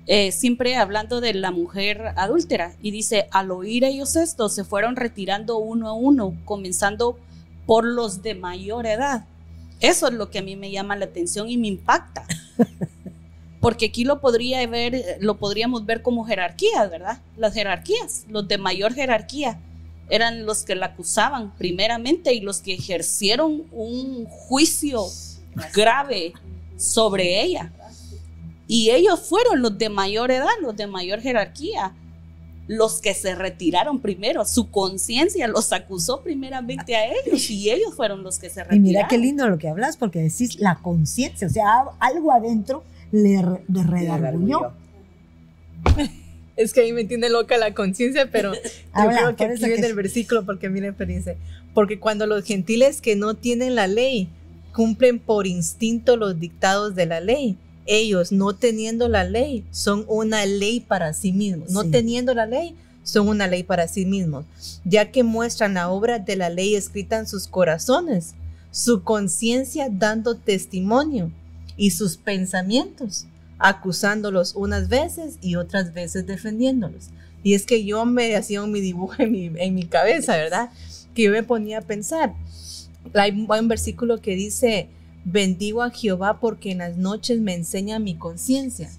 eh, siempre hablando de la mujer adúltera. Y dice, al oír ellos esto, se fueron retirando uno a uno, comenzando por los de mayor edad. Eso es lo que a mí me llama la atención y me impacta. Porque aquí lo, podría ver, lo podríamos ver como jerarquías, ¿verdad? Las jerarquías, los de mayor jerarquía eran los que la acusaban primeramente y los que ejercieron un juicio grave sobre ella. Y ellos fueron los de mayor edad, los de mayor jerarquía, los que se retiraron primero. Su conciencia los acusó primeramente a ellos y ellos fueron los que se retiraron. Y mira qué lindo lo que hablas porque decís la conciencia, o sea, algo adentro le, le Es que ahí me tiene loca la conciencia, pero yo creo que aquí viene el versículo porque miren, dice, porque cuando los gentiles que no tienen la ley cumplen por instinto los dictados de la ley, ellos no teniendo la ley son una ley para sí mismos. No teniendo la ley son una ley para sí mismos, ya que muestran la obra de la ley escrita en sus corazones, su conciencia dando testimonio y sus pensamientos, acusándolos unas veces y otras veces defendiéndolos. Y es que yo me hacía mi dibujo en mi, en mi cabeza, ¿verdad? Que yo me ponía a pensar. Hay, hay un versículo que dice, bendigo a Jehová porque en las noches me enseña mi conciencia.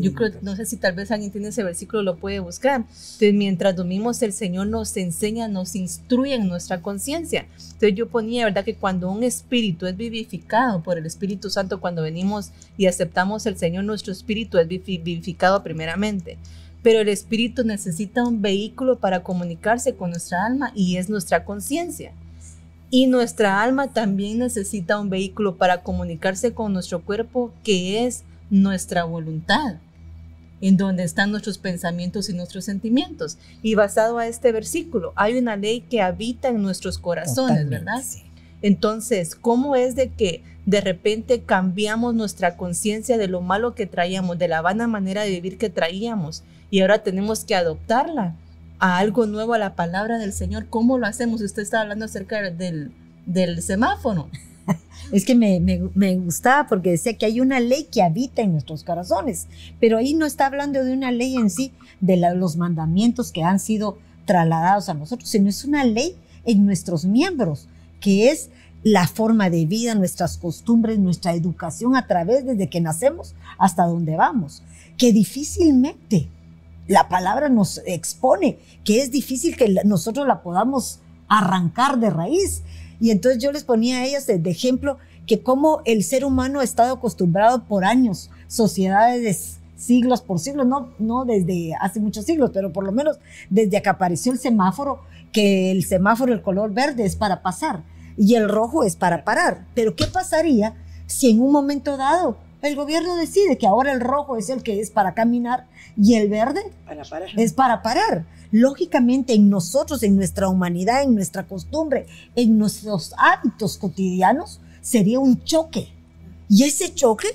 Yo creo, no sé si tal vez alguien tiene ese versículo, lo puede buscar. Entonces, mientras dormimos, el Señor nos enseña, nos instruye en nuestra conciencia. Entonces, yo ponía, ¿verdad?, que cuando un espíritu es vivificado por el Espíritu Santo, cuando venimos y aceptamos el Señor, nuestro espíritu es vivificado primeramente. Pero el espíritu necesita un vehículo para comunicarse con nuestra alma y es nuestra conciencia. Y nuestra alma también necesita un vehículo para comunicarse con nuestro cuerpo, que es nuestra voluntad, en donde están nuestros pensamientos y nuestros sentimientos. Y basado a este versículo, hay una ley que habita en nuestros corazones, ¿verdad? Entonces, ¿cómo es de que de repente cambiamos nuestra conciencia de lo malo que traíamos, de la vana manera de vivir que traíamos, y ahora tenemos que adoptarla a algo nuevo, a la palabra del Señor? ¿Cómo lo hacemos? Usted está hablando acerca del, del semáforo. Es que me, me, gustaba porque decía que hay una ley que habita en nuestros corazones, pero ahí no está hablando de una ley en sí, de los mandamientos que han sido trasladados a nosotros, sino es una ley en nuestros miembros, que es la forma de vida, nuestras costumbres, nuestra educación a través desde que nacemos hasta donde vamos, que difícilmente la palabra nos expone, que es difícil que nosotros la podamos arrancar de raíz, y entonces yo les ponía a ellas de, ejemplo que como el ser humano ha estado acostumbrado por años, sociedades de siglos por siglos, no, no desde hace muchos siglos, pero por lo menos desde que apareció el semáforo, que el semáforo, el color verde es para pasar y el rojo es para parar. Pero ¿qué pasaría si en un momento dado el gobierno decide que ahora el rojo es el que es para caminar y el verde es para parar? lógicamente en nosotros, en nuestra humanidad, en nuestra costumbre, en nuestros hábitos cotidianos, sería un choque. Y ese choque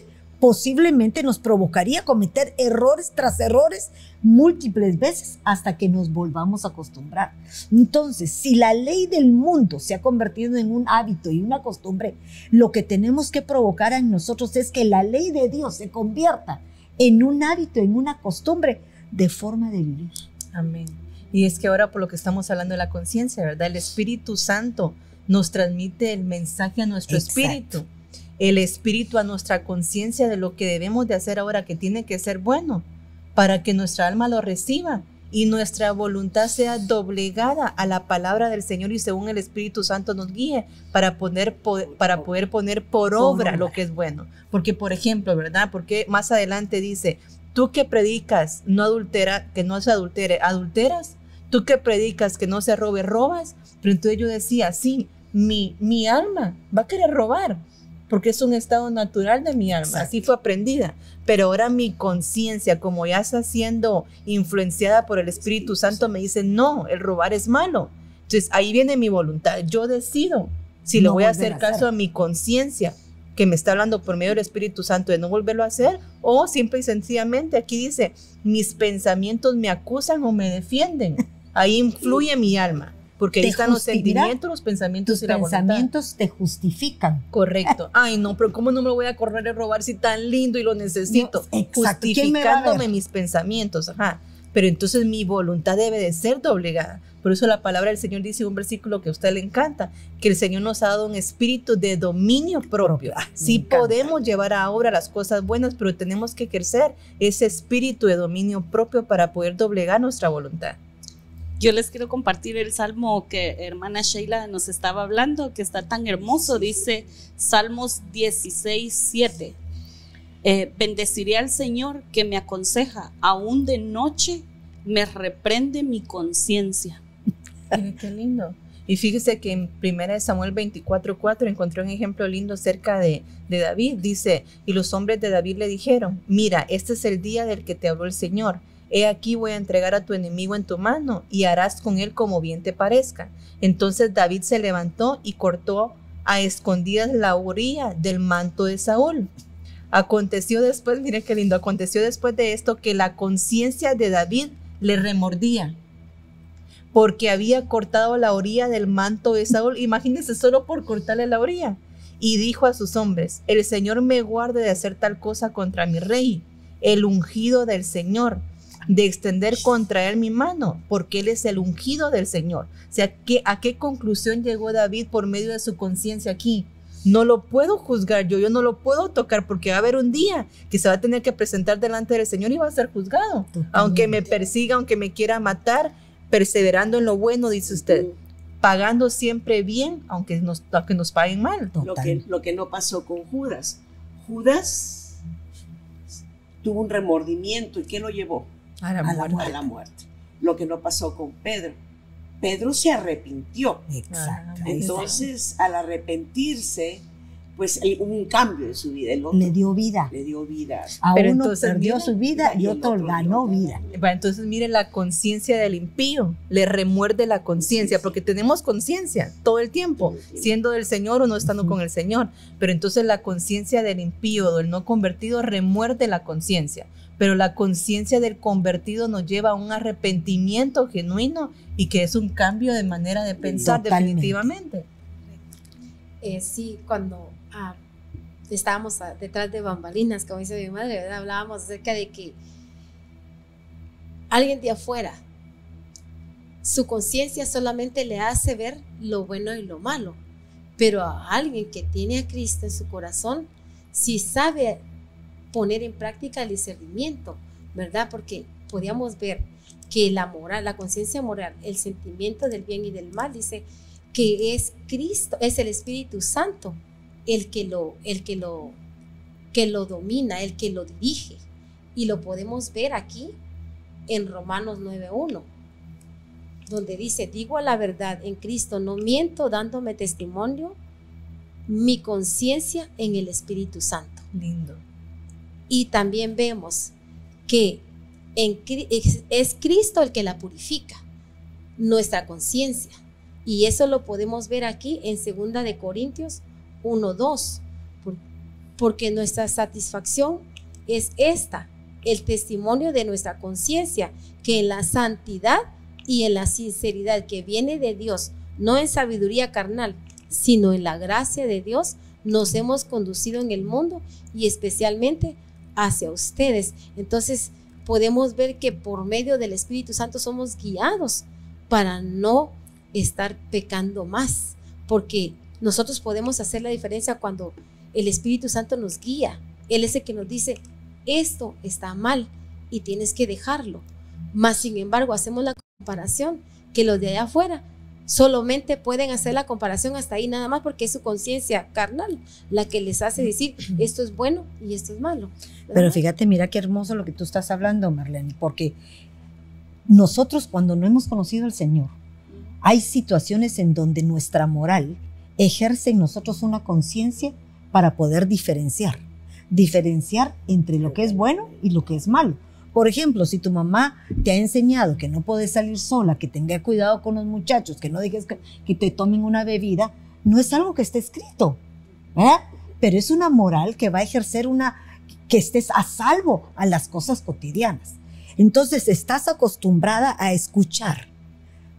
posiblemente nos provocaría cometer errores tras errores múltiples veces hasta que nos volvamos a acostumbrar. Entonces, si la ley del mundo se ha convertido en un hábito y una costumbre, lo que tenemos que provocar en nosotros es que la ley de Dios se convierta en un hábito, en una costumbre de forma de vivir. Amén. Y es que ahora por lo que estamos hablando de la conciencia, ¿verdad? El Espíritu Santo nos transmite el mensaje a nuestro espíritu, el espíritu a nuestra conciencia de lo que debemos de hacer ahora, que tiene que ser bueno, para que nuestra alma lo reciba y nuestra voluntad sea doblegada a la palabra del Señor y según el Espíritu Santo nos guíe para, poner, para poder poner por obra lo que es bueno. Porque, por ejemplo, ¿verdad? Porque más adelante dice, tú que predicas no adultera, que no se adultere, adulteras, Tú que predicas que no se robe, robas. Pero entonces yo decía, sí, mi, mi alma va a querer robar, porque es un estado natural de mi alma, así fue aprendida. Pero ahora mi conciencia, como ya está siendo influenciada por el Espíritu Santo, me dice, no, el robar es malo. Entonces ahí viene mi voluntad. Yo decido si le voy a hacer caso a mi conciencia que me está hablando por medio del Espíritu Santo de no volverlo a hacer, o simple y sencillamente aquí dice, mis pensamientos me acusan o me defienden. Ahí influye mi alma. Porque ahí están los sentimientos, los pensamientos y la pensamientos te justifican. Correcto. Ay, no, pero ¿cómo no me voy a correr a robar si tan lindo y lo necesito? Justificándome mis pensamientos. Ajá. Pero entonces mi voluntad debe de ser doblegada. Por eso la palabra del Señor dice un versículo que a usted le encanta, que el Señor nos ha dado un espíritu de dominio propio. sí podemos llevar a obra las cosas buenas, pero tenemos que ejercer ese espíritu de dominio propio para poder doblegar nuestra voluntad. Yo les quiero compartir el salmo que hermana Sheila nos estaba hablando, que está tan hermoso. Dice Salmos 16, 7. Eh, bendeciré al Señor que me aconseja, aún de noche me reprende mi conciencia. Qué lindo. Y fíjese que en 1 Samuel 24:4 encontró un ejemplo lindo acerca de, de, David. Dice, y los hombres de David le dijeron, mira, este es el día del que te habló el Señor. He aquí voy a entregar a tu enemigo en tu mano y harás con él como bien te parezca. Entonces David se levantó y cortó a escondidas la orilla del manto de Saúl. Aconteció después, mire qué lindo, aconteció después de esto que la conciencia de David le remordía porque había cortado la orilla del manto de Saúl. Imagínense solo por cortarle la orilla. y dijo a sus hombres, el Señor me guarde de hacer tal cosa contra mi rey, el ungido del Señor, de extender contra él mi mano, porque él es el ungido del Señor. O sea, ¿qué, ¿a qué conclusión llegó David por medio de su conciencia aquí? No lo puedo juzgar yo, yo no lo puedo tocar porque va a haber un día que se va a tener que presentar delante del Señor y va a ser juzgado. Aunque me persiga, aunque me quiera matar, perseverando en lo bueno, dice usted pagando siempre bien, aunque nos, aunque nos paguen mal. Lo que, lo que no pasó con Judas. Judas tuvo un remordimiento y ¿qué lo llevó? A la, muerte. a la muerte. Lo que no pasó con Pedro. Pedro se arrepintió. Exacto. Entonces, al arrepentirse, pues hubo un cambio en su vida. le dio vida. Le dio vida. A Pero uno entonces, perdió su vida y, otro, ganó vida. entonces mire la conciencia del impío, le remuerde la conciencia, porque tenemos conciencia todo el tiempo, siendo del Señor o no estando con el Señor. Pero entonces la conciencia del impío, del no convertido, remuerde la conciencia. Pero la conciencia del convertido nos lleva a un arrepentimiento genuino y que es un cambio de manera de pensar definitivamente. Eh, sí, cuando Ah, estábamos detrás de bambalinas, como dice mi madre, ¿verdad? hablábamos acerca de que alguien de afuera, su conciencia solamente le hace ver lo bueno y lo malo, pero a alguien que tiene a Cristo en su corazón, si sabe poner en práctica el discernimiento, ¿verdad? Porque podíamos ver que la moral, la conciencia moral, el sentimiento del bien y del mal, dice que es Cristo, es el Espíritu Santo el que lo, el que lo, que lo domina, el que lo dirige. Y lo podemos ver aquí en Romanos 9.1, donde dice, digo la verdad, en Cristo no miento dándome testimonio, mi conciencia en el Espíritu Santo. Lindo. Y también vemos que es Cristo el que la purifica, nuestra conciencia. Y eso lo podemos ver aquí en 2 de Corintios 1.2, porque nuestra satisfacción es esta, el testimonio de nuestra conciencia, que en la santidad y en la sinceridad que viene de Dios, no en sabiduría carnal, sino en la gracia de Dios, nos hemos conducido en el mundo y especialmente hacia ustedes. Entonces podemos ver que por medio del Espíritu Santo somos guiados para no estar pecando más, porque nosotros podemos hacer la diferencia cuando el Espíritu Santo nos guía. Él es el que nos dice, esto está mal y tienes que dejarlo. Más sin embargo, hacemos la comparación que los de allá afuera solamente pueden hacer la comparación hasta ahí nada más porque es su conciencia carnal la que les hace decir esto es bueno y esto es malo. Pero fíjate, mira qué hermoso lo que tú estás hablando, Marlene, porque nosotros cuando no hemos conocido al Señor, hay situaciones en donde nuestra moral ejerce en nosotros una conciencia para poder diferenciar, diferenciar entre lo que es bueno y lo que es malo. Por ejemplo, si tu mamá te ha enseñado que no puedes salir sola, que tenga cuidado con los muchachos, que no dejes que, te tomen una bebida, no es algo que esté escrito, pero es una moral que va a ejercer una, que estés a salvo a las cosas cotidianas. Entonces estás acostumbrada a escuchar,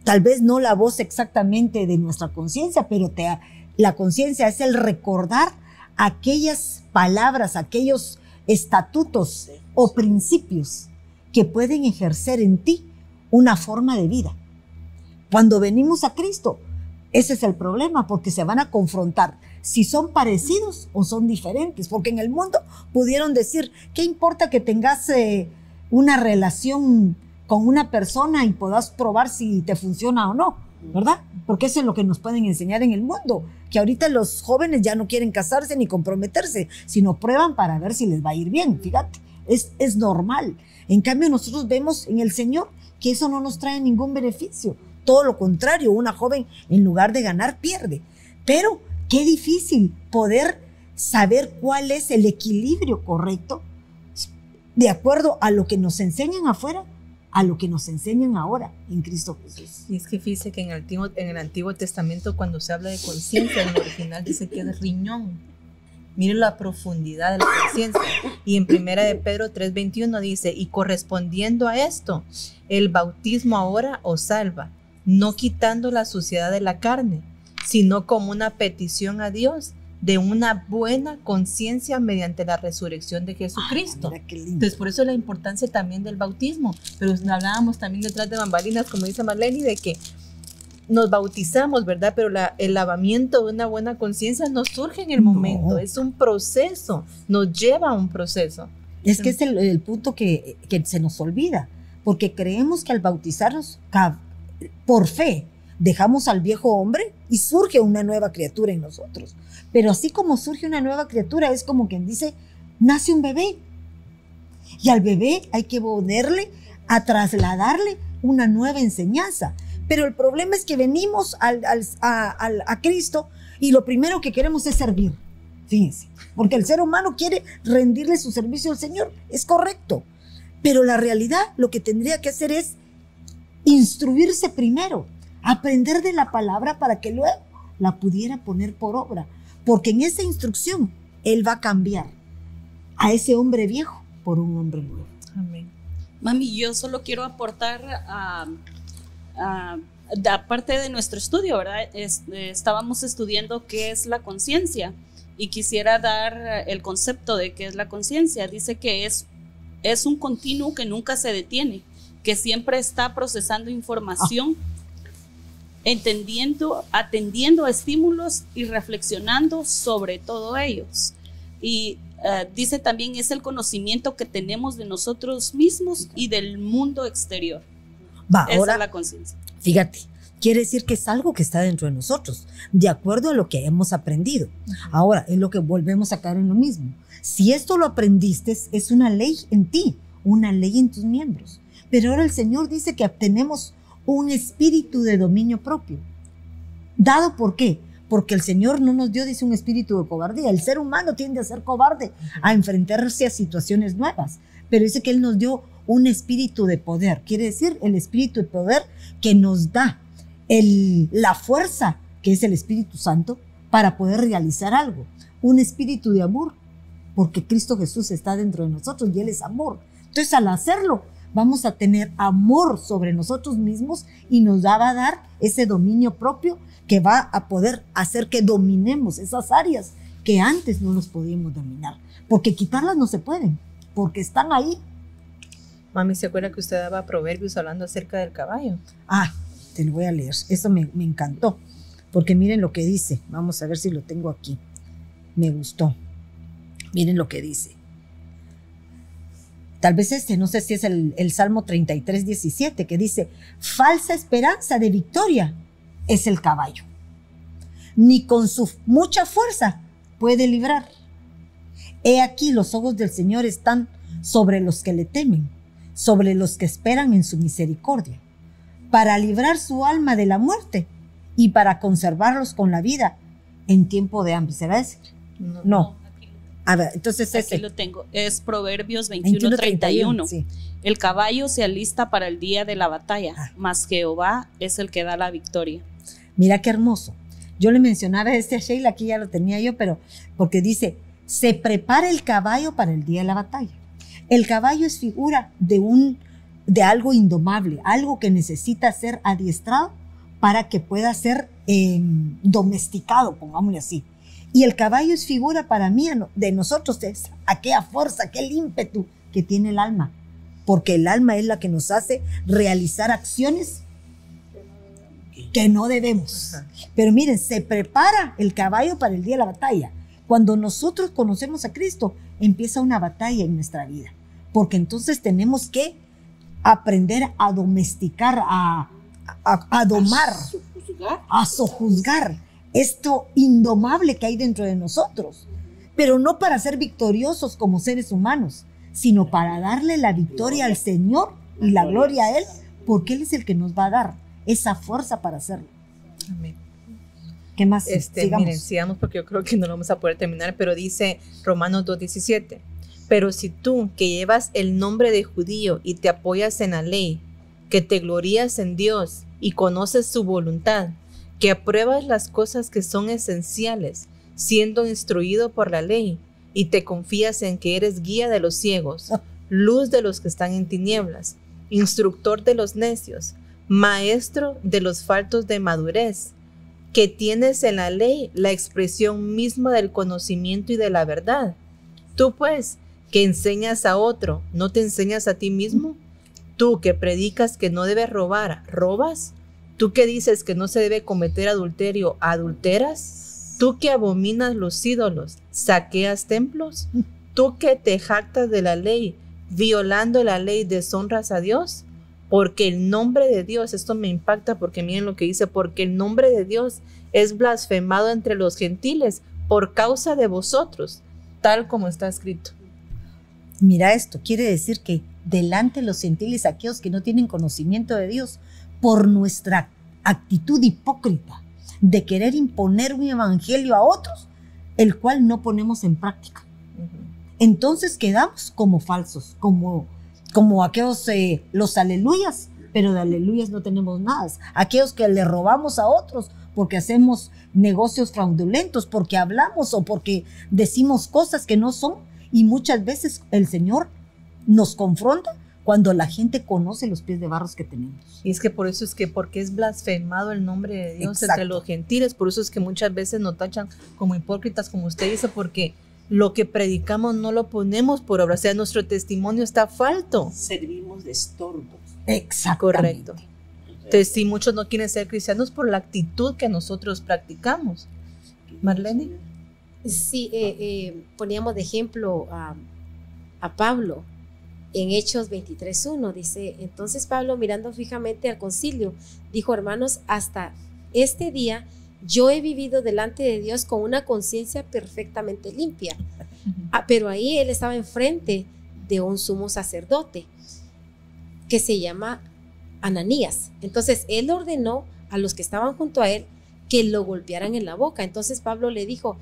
tal vez no la voz exactamente de nuestra conciencia, pero te, la conciencia es el recordar aquellas palabras, aquellos estatutos o principios que pueden ejercer en ti una forma de vida. Cuando venimos a Cristo, ese es el problema, porque se van a confrontar si son parecidos o son diferentes, porque en el mundo pudieron decir, ¿qué importa que tengas eh, una relación con una persona y puedas probar si te funciona o no, ¿verdad? Porque eso es lo que nos pueden enseñar en el mundo, que ahorita los jóvenes ya no quieren casarse ni comprometerse, sino prueban para ver si les va a ir bien, fíjate, es, es normal. En cambio nosotros vemos en el Señor que eso no nos trae ningún beneficio, todo lo contrario, una joven en lugar de ganar pierde. Pero qué difícil poder saber cuál es el equilibrio correcto de acuerdo a lo que nos enseñan afuera a lo que nos enseñan ahora en Cristo Jesús. Y es que fíjese que en el Antiguo, en el Antiguo Testamento cuando se habla de conciencia, en el original dice que es riñón. Miren la profundidad de la conciencia. Y en primera de Pedro 3:21 dice, y correspondiendo a esto, el bautismo ahora os salva, no quitando la suciedad de la carne, sino como una petición a Dios de una buena conciencia mediante la resurrección de Jesucristo. Entonces, por eso la importancia también del bautismo. Pero hablábamos también detrás de bambalinas, como dice Marlene, de que nos bautizamos, ¿verdad? Pero el lavamiento de una buena conciencia no surge en el momento, es un proceso, nos lleva a un proceso. Es que es el, punto que, que, se nos olvida, porque creemos que al bautizarnos por fe dejamos al viejo hombre y surge una nueva criatura en nosotros. Pero así como surge una nueva criatura, es como quien dice, nace un bebé. Y al bebé hay que ponerle a trasladarle una nueva enseñanza. Pero el problema es que venimos al, a, Cristo y lo primero que queremos es servir. Fíjense, porque el ser humano quiere rendirle su servicio al Señor, es correcto. Pero la realidad lo que tendría que hacer es instruirse primero, aprender de la palabra para que luego la pudiera poner por obra. Porque en esa instrucción Él va a cambiar a ese hombre viejo por un hombre nuevo. Amén. Mami, yo solo quiero aportar a uh, aparte de nuestro estudio, ¿verdad? estábamos estudiando qué es la conciencia y quisiera dar el concepto de qué es la conciencia. Dice que es, es un continuo que nunca se detiene, que siempre está procesando información, entendiendo, atendiendo a estímulos y reflexionando sobre todo ellos. Y eh, dice también es el conocimiento que tenemos de nosotros mismos y del mundo exterior. Va, Esa es la conciencia. Fíjate, quiere decir que es algo que está dentro de nosotros, de acuerdo a lo que hemos aprendido. Ahora, es lo que volvemos a caer en lo mismo. Si esto lo aprendiste, es una ley en ti, una ley en tus miembros. Pero ahora el Señor dice que tenemos un espíritu de dominio propio. ¿Dado por qué? Porque el Señor no nos dio, dice, un espíritu de cobardía. El ser humano tiende a ser cobarde, a enfrentarse a situaciones nuevas. Pero dice que Él nos dio un espíritu de poder. Quiere decir el espíritu de poder que nos da el, la fuerza, que es el Espíritu Santo, para poder realizar algo. Un espíritu de amor, porque Cristo Jesús está dentro de nosotros y Él es amor. Entonces al hacerlo, vamos a tener amor sobre nosotros mismos y nos va a dar ese dominio propio que va a poder hacer que dominemos esas áreas que antes no nos podíamos dominar. Porque quitarlas no se pueden, porque están ahí Mami, ¿se acuerda que usted daba proverbios hablando acerca del caballo? Ah, te lo voy a leer. Eso me, encantó. Porque miren lo que dice. Vamos a ver si lo tengo aquí. Me gustó. Miren lo que dice. Tal vez este, no sé si es el, el Salmo 33, 17, que dice, falsa esperanza de victoria es el caballo. Ni con su mucha fuerza puede librar. He aquí los ojos del Señor están sobre los que le temen sobre los que esperan en su misericordia, para librar su alma de la muerte y para conservarlos con la vida en tiempo de hambre. ¿Será ese? No. A ver, entonces ese. lo tengo. Es Proverbios 21, 31. El caballo se alista para el día de la batalla, ah. mas Jehová es el que da la victoria. Mira qué hermoso. Yo le mencionaba este a Sheila, aquí ya lo tenía yo, pero porque dice, se prepara el caballo para el día de la batalla. El caballo es figura de un de algo indomable, algo que necesita ser adiestrado para que pueda ser em, domesticado, pongámosle así. Y el caballo es figura para mí de nosotros, es aquella fuerza, aquel ímpetu que tiene el alma, porque el alma es la que nos hace realizar acciones que no debemos. Pero miren, se prepara el caballo para el día de la batalla. Cuando nosotros conocemos a Cristo, empieza una batalla en nuestra vida, porque entonces tenemos que aprender a domesticar, a, a, domar, a sojuzgar esto indomable que hay dentro de nosotros, pero no para ser victoriosos como seres humanos, sino para darle la victoria al Señor y la gloria a Él, porque Él es el que nos va a dar esa fuerza para hacerlo. Amén. ¿Qué más? Este, sigamos. Miren, sigamos porque yo creo que no lo vamos a poder terminar, pero dice Romanos 2.17. Pero si tú que llevas el nombre de judío y te apoyas en la ley, que te glorías en Dios y conoces su voluntad, que apruebas las cosas que son esenciales, siendo instruido por la ley, y te confías en que eres guía de los ciegos, ah. luz de los que están en tinieblas, instructor de los necios, maestro de los faltos de madurez, que tienes en la ley la expresión misma del conocimiento y de la verdad. Tú pues, que enseñas a otro, ¿no te enseñas a ti mismo? Tú que predicas que no debes robar, ¿robas? Tú que dices que no se debe cometer adulterio, ¿adulteras? Tú que abominas los ídolos, ¿saqueas templos? Tú que te jactas de la ley, violando la ley, deshonras a Dios? Porque el nombre de Dios, esto me impacta porque miren lo que dice, porque el nombre de Dios es blasfemado entre los gentiles por causa de vosotros, tal como está escrito. Mira esto, quiere decir que delante de los gentiles, aquellos que no tienen conocimiento de Dios, por nuestra actitud hipócrita de querer imponer un evangelio a otros, el cual no ponemos en práctica. Entonces quedamos como falsos, como como aquellos, eh, los aleluyas, pero de aleluyas no tenemos nada. Aquellos que le robamos a otros porque hacemos negocios fraudulentos, porque hablamos o porque decimos cosas que no son. Y muchas veces el Señor nos confronta cuando la gente conoce los pies de barros que tenemos. Y es que por eso es que, porque es blasfemado el nombre de Dios entre los gentiles, por eso es que muchas veces nos tachan como hipócritas, como usted dice, porque lo que predicamos no lo ponemos por obra, o sea, nuestro testimonio está falto. Servimos de estorbo. Exacto. Correcto. Entonces, si muchos no quieren ser cristianos por la actitud que nosotros practicamos. Marlene. Sí, eh, eh, poníamos de ejemplo a, a Pablo en Hechos 23.1. Dice, entonces Pablo mirando fijamente al concilio, dijo, hermanos, hasta este día yo he vivido delante de Dios con una conciencia perfectamente limpia. Ah, pero ahí él estaba enfrente de un sumo sacerdote que se llama Ananías. Entonces él ordenó a los que estaban junto a él que lo golpearan en la boca. Entonces Pablo le dijo,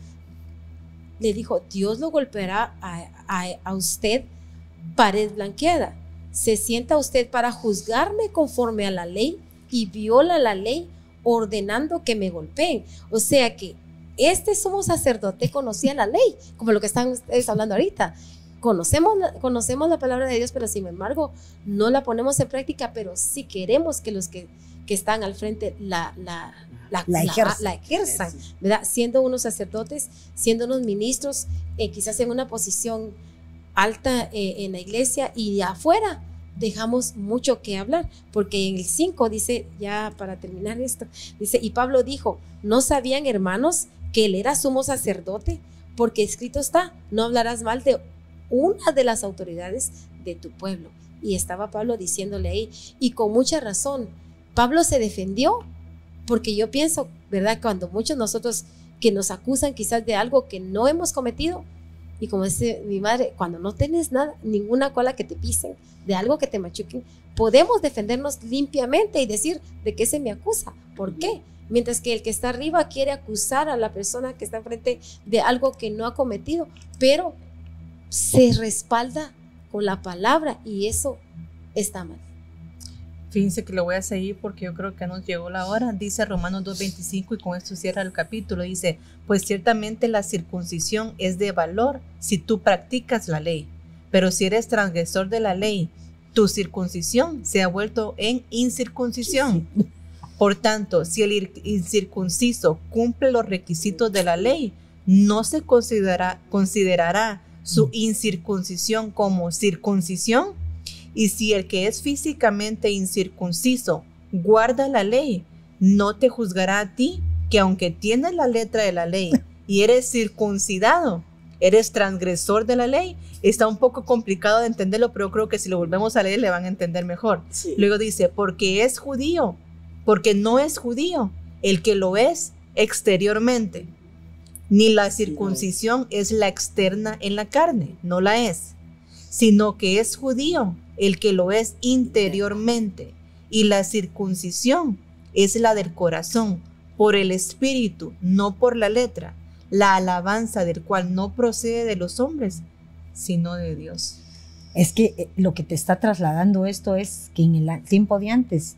le dijo, Dios lo golpeará a, a usted pared blanqueada. Se sienta usted para juzgarme conforme a la ley y viola la ley ordenando que me golpeen. O sea que este sumo sacerdote conocía la ley, como lo que están ustedes hablando ahorita. Conocemos, conocemos la palabra de Dios, pero sin embargo no la ponemos en práctica, pero sí queremos que los que, que están al frente la, la, la, la, ejerzan, ¿verdad? Siendo unos sacerdotes, siendo unos ministros, eh, quizás en una posición alta eh, en la iglesia y afuera, dejamos mucho que hablar, porque en el 5 dice, ya para terminar esto, dice, y Pablo dijo, ¿no sabían hermanos que él era sumo sacerdote? Porque escrito está, no hablarás mal de una de las autoridades de tu pueblo. Y estaba Pablo diciéndole ahí, y con mucha razón, Pablo se defendió, porque yo pienso, ¿verdad? Cuando muchos nosotros que nos acusan quizás de algo que no hemos cometido, y como dice mi madre, cuando no tienes nada, ninguna cola que te pisen, de algo que te machuquen, podemos defendernos limpiamente y decir de qué se me acusa. ¿Por qué? Mientras que el que está arriba quiere acusar a la persona que está enfrente de algo que no ha cometido, pero se respalda con la palabra y eso está mal. Fíjense que lo voy a seguir porque yo creo que nos llegó la hora. Dice Romanos 2.25 y con esto cierra el capítulo. Dice, pues ciertamente la circuncisión es de valor si tú practicas la ley. Pero si eres transgresor de la ley, tu circuncisión se ha vuelto en incircuncisión. Por tanto, si el incircunciso cumple los requisitos de la ley, no se considerará, considerará su incircuncisión como circuncisión y si el que es físicamente incircunciso guarda la ley, no te juzgará a ti, que aunque tienes la letra de la ley y eres circuncidado, eres transgresor de la ley. Está un poco complicado de entenderlo, pero creo que si lo volvemos a leer le van a entender mejor. Luego dice, porque es judío, porque no es judío, el que lo es exteriormente. Ni la circuncisión es la externa en la carne, no la es, sino que es judío el que lo es interiormente, y la circuncisión es la del corazón, por el espíritu, no por la letra, la alabanza del cual no procede de los hombres, sino de Dios. Es que eh, lo que te está trasladando esto es que en el tiempo de antes,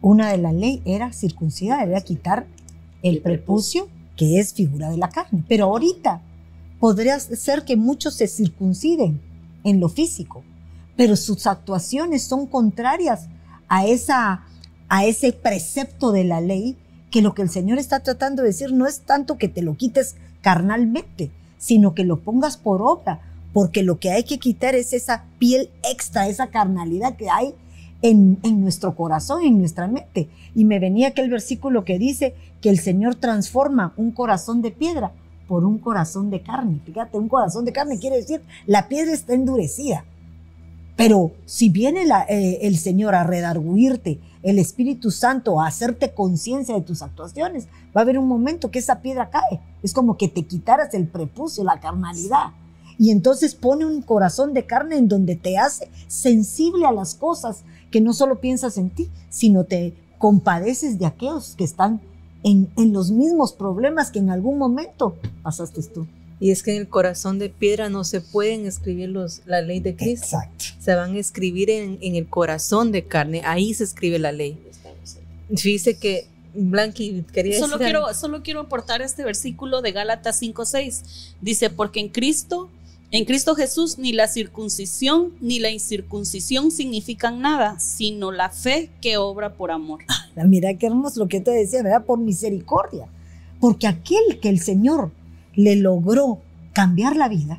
una de la ley era circuncidar, era quitar el prepucio, que es figura de la carne. Pero ahorita podría ser que muchos se circunciden en lo físico, pero sus actuaciones son contrarias a, esa, a ese precepto de la ley que lo que el Señor está tratando de decir no es tanto que te lo quites carnalmente, sino que lo pongas por obra, porque lo que hay que quitar es esa piel extra, esa carnalidad que hay en, en, nuestro corazón, en nuestra mente. Y me venía aquel versículo que dice que el Señor transforma un corazón de piedra por un corazón de carne. Fíjate, un corazón de carne quiere decir la piedra está endurecida. Pero si viene eh, el Señor a redarguirte, el Espíritu Santo a hacerte conciencia de tus actuaciones, va a haber un momento que esa piedra cae. Es como que te quitaras el prepucio, la carnalidad. Y entonces pone un corazón de carne en donde te hace sensible a las cosas, que no solo piensas en ti, sino te compadeces de aquellos que están en los mismos problemas que en algún momento pasaste tú. Y es que en el corazón de piedra no se pueden escribir los, la ley de Cristo. Exacto. Se van a escribir en, en el corazón de carne. Ahí se escribe la ley. Dice que Blanqui quería solo decir quiero solo quiero aportar este versículo de Gálatas 5:6. Dice, "Porque en Cristo en Cristo Jesús ni la circuncisión ni la incircuncisión significan nada, sino la fe que obra por amor." Mira qué hermoso lo que te decía, ¿verdad? Por misericordia. Porque aquel que el Señor le logró cambiar la vida,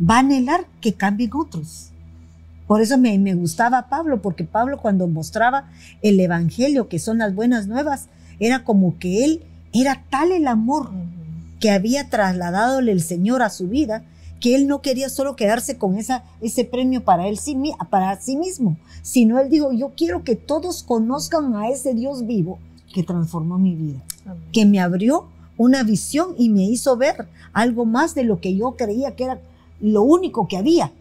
va a anhelar que cambien otros. Por eso me, me, gustaba Pablo, porque Pablo cuando mostraba el Evangelio, que son las buenas nuevas, era como que él era tal el amor que había trasladado el Señor a su vida, que él no quería solo quedarse con esa, ese premio para, él, para sí mismo, sino él dijo, yo quiero que todos conozcan a ese Dios vivo que transformó mi vida, Amén. que me abrió una visión y me hizo ver algo más de lo que yo creía que era lo único que había.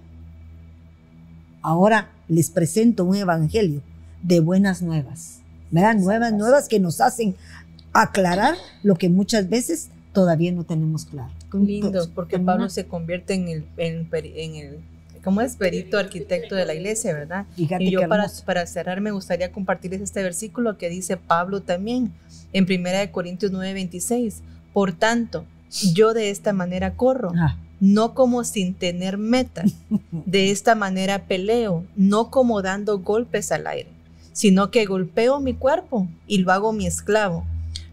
Ahora les presento un evangelio de buenas nuevas, ¿verdad? Nuevas, nuevas que nos hacen aclarar lo que muchas veces todavía no tenemos claro. Lindo, porque Pablo se convierte en el, en, en el ¿cómo es? Perito arquitecto de la iglesia, ¿verdad? Fíjate y yo para, para, cerrar me gustaría compartirles este versículo que dice Pablo también en 1 Corintios 9, 26. Por tanto, yo de esta manera corro, ah. no como sin tener meta. De esta manera peleo, no como dando golpes al aire, sino que golpeo mi cuerpo y lo hago mi esclavo,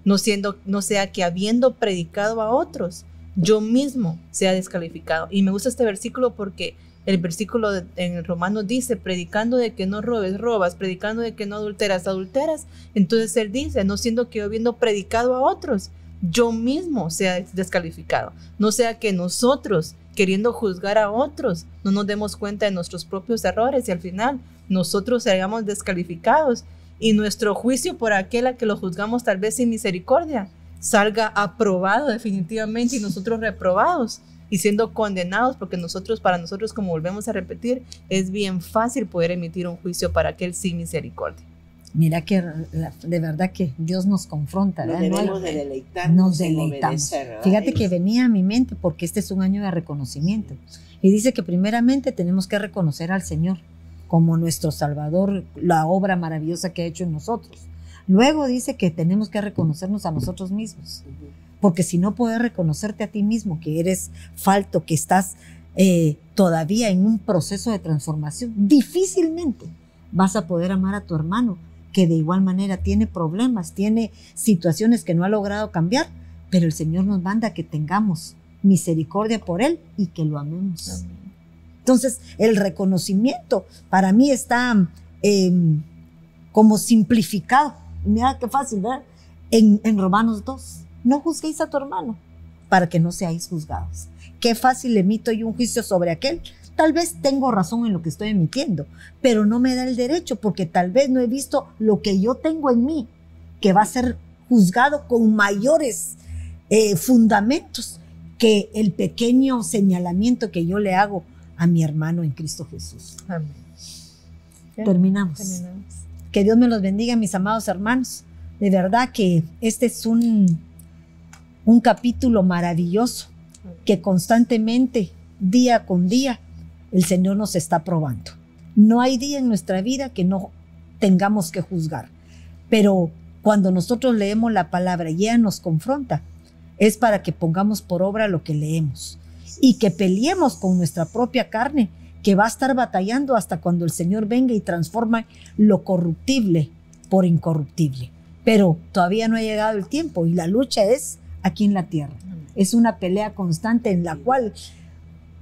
no, siendo, no sea que habiendo predicado a otros, yo mismo sea descalificado. Y me gusta este versículo porque el versículo en el romano dice, predicando de que no robes, robas, predicando de que no adulteras, adulteras. Entonces él dice, no siendo que yo habiendo predicado a otros, yo mismo sea descalificado. No sea que nosotros, queriendo juzgar a otros, no nos demos cuenta de nuestros propios errores y al final nosotros seamos descalificados y nuestro juicio por aquel a que lo juzgamos tal vez sin misericordia salga aprobado definitivamente y nosotros reprobados y siendo condenados porque nosotros, para nosotros, como volvemos a repetir, es bien fácil poder emitir un juicio para aquel sin misericordia. Mira que de verdad que Dios nos confronta. Nos ¿verdad? debemos de deleitarnos nos deleitamos. Fíjate que venía a mi mente porque este es un año de reconocimiento. Y dice que primeramente tenemos que reconocer al Señor como nuestro Salvador, la obra maravillosa que ha hecho en nosotros. Luego dice que tenemos que reconocernos a nosotros mismos. Porque si no puedes reconocerte a ti mismo que eres falto, que estás eh, todavía en un proceso de transformación, difícilmente vas a poder amar a tu hermano que de igual manera tiene problemas, tiene situaciones que no ha logrado cambiar, pero el Señor nos manda que tengamos misericordia por Él y que lo amemos. Amén. Entonces, el reconocimiento para mí está eh, como simplificado. Mira qué fácil, ¿verdad? En, en Romanos 2. No juzguéis a tu hermano para que no seáis juzgados. Qué fácil emito yo un juicio sobre aquel Tal vez tengo razón en lo que estoy emitiendo, pero no me da el derecho porque tal vez no he visto lo que yo tengo en mí, que va a ser juzgado con mayores eh, fundamentos que el pequeño señalamiento que yo le hago a mi hermano en Cristo Jesús. Amén. Terminamos. Terminamos. Que Dios me los bendiga, mis amados hermanos. De verdad que este es un, un capítulo maravilloso que constantemente, día con día, el Señor nos está probando. No hay día en nuestra vida que no tengamos que juzgar, pero cuando nosotros leemos la palabra y ella nos confronta, es para que pongamos por obra lo que leemos y que peleemos con nuestra propia carne, que va a estar batallando hasta cuando el Señor venga y transforma lo corruptible por incorruptible. pero todavía no ha llegado el tiempo y la lucha es aquí en la tierra. Es una pelea constante en la cual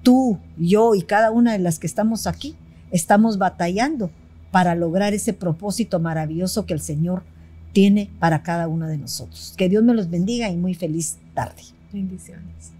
tú, yo y cada una de las que estamos aquí estamos batallando para lograr ese propósito maravilloso que el Señor tiene para cada uno de nosotros. Que Dios me los bendiga y muy feliz tarde. Bendiciones.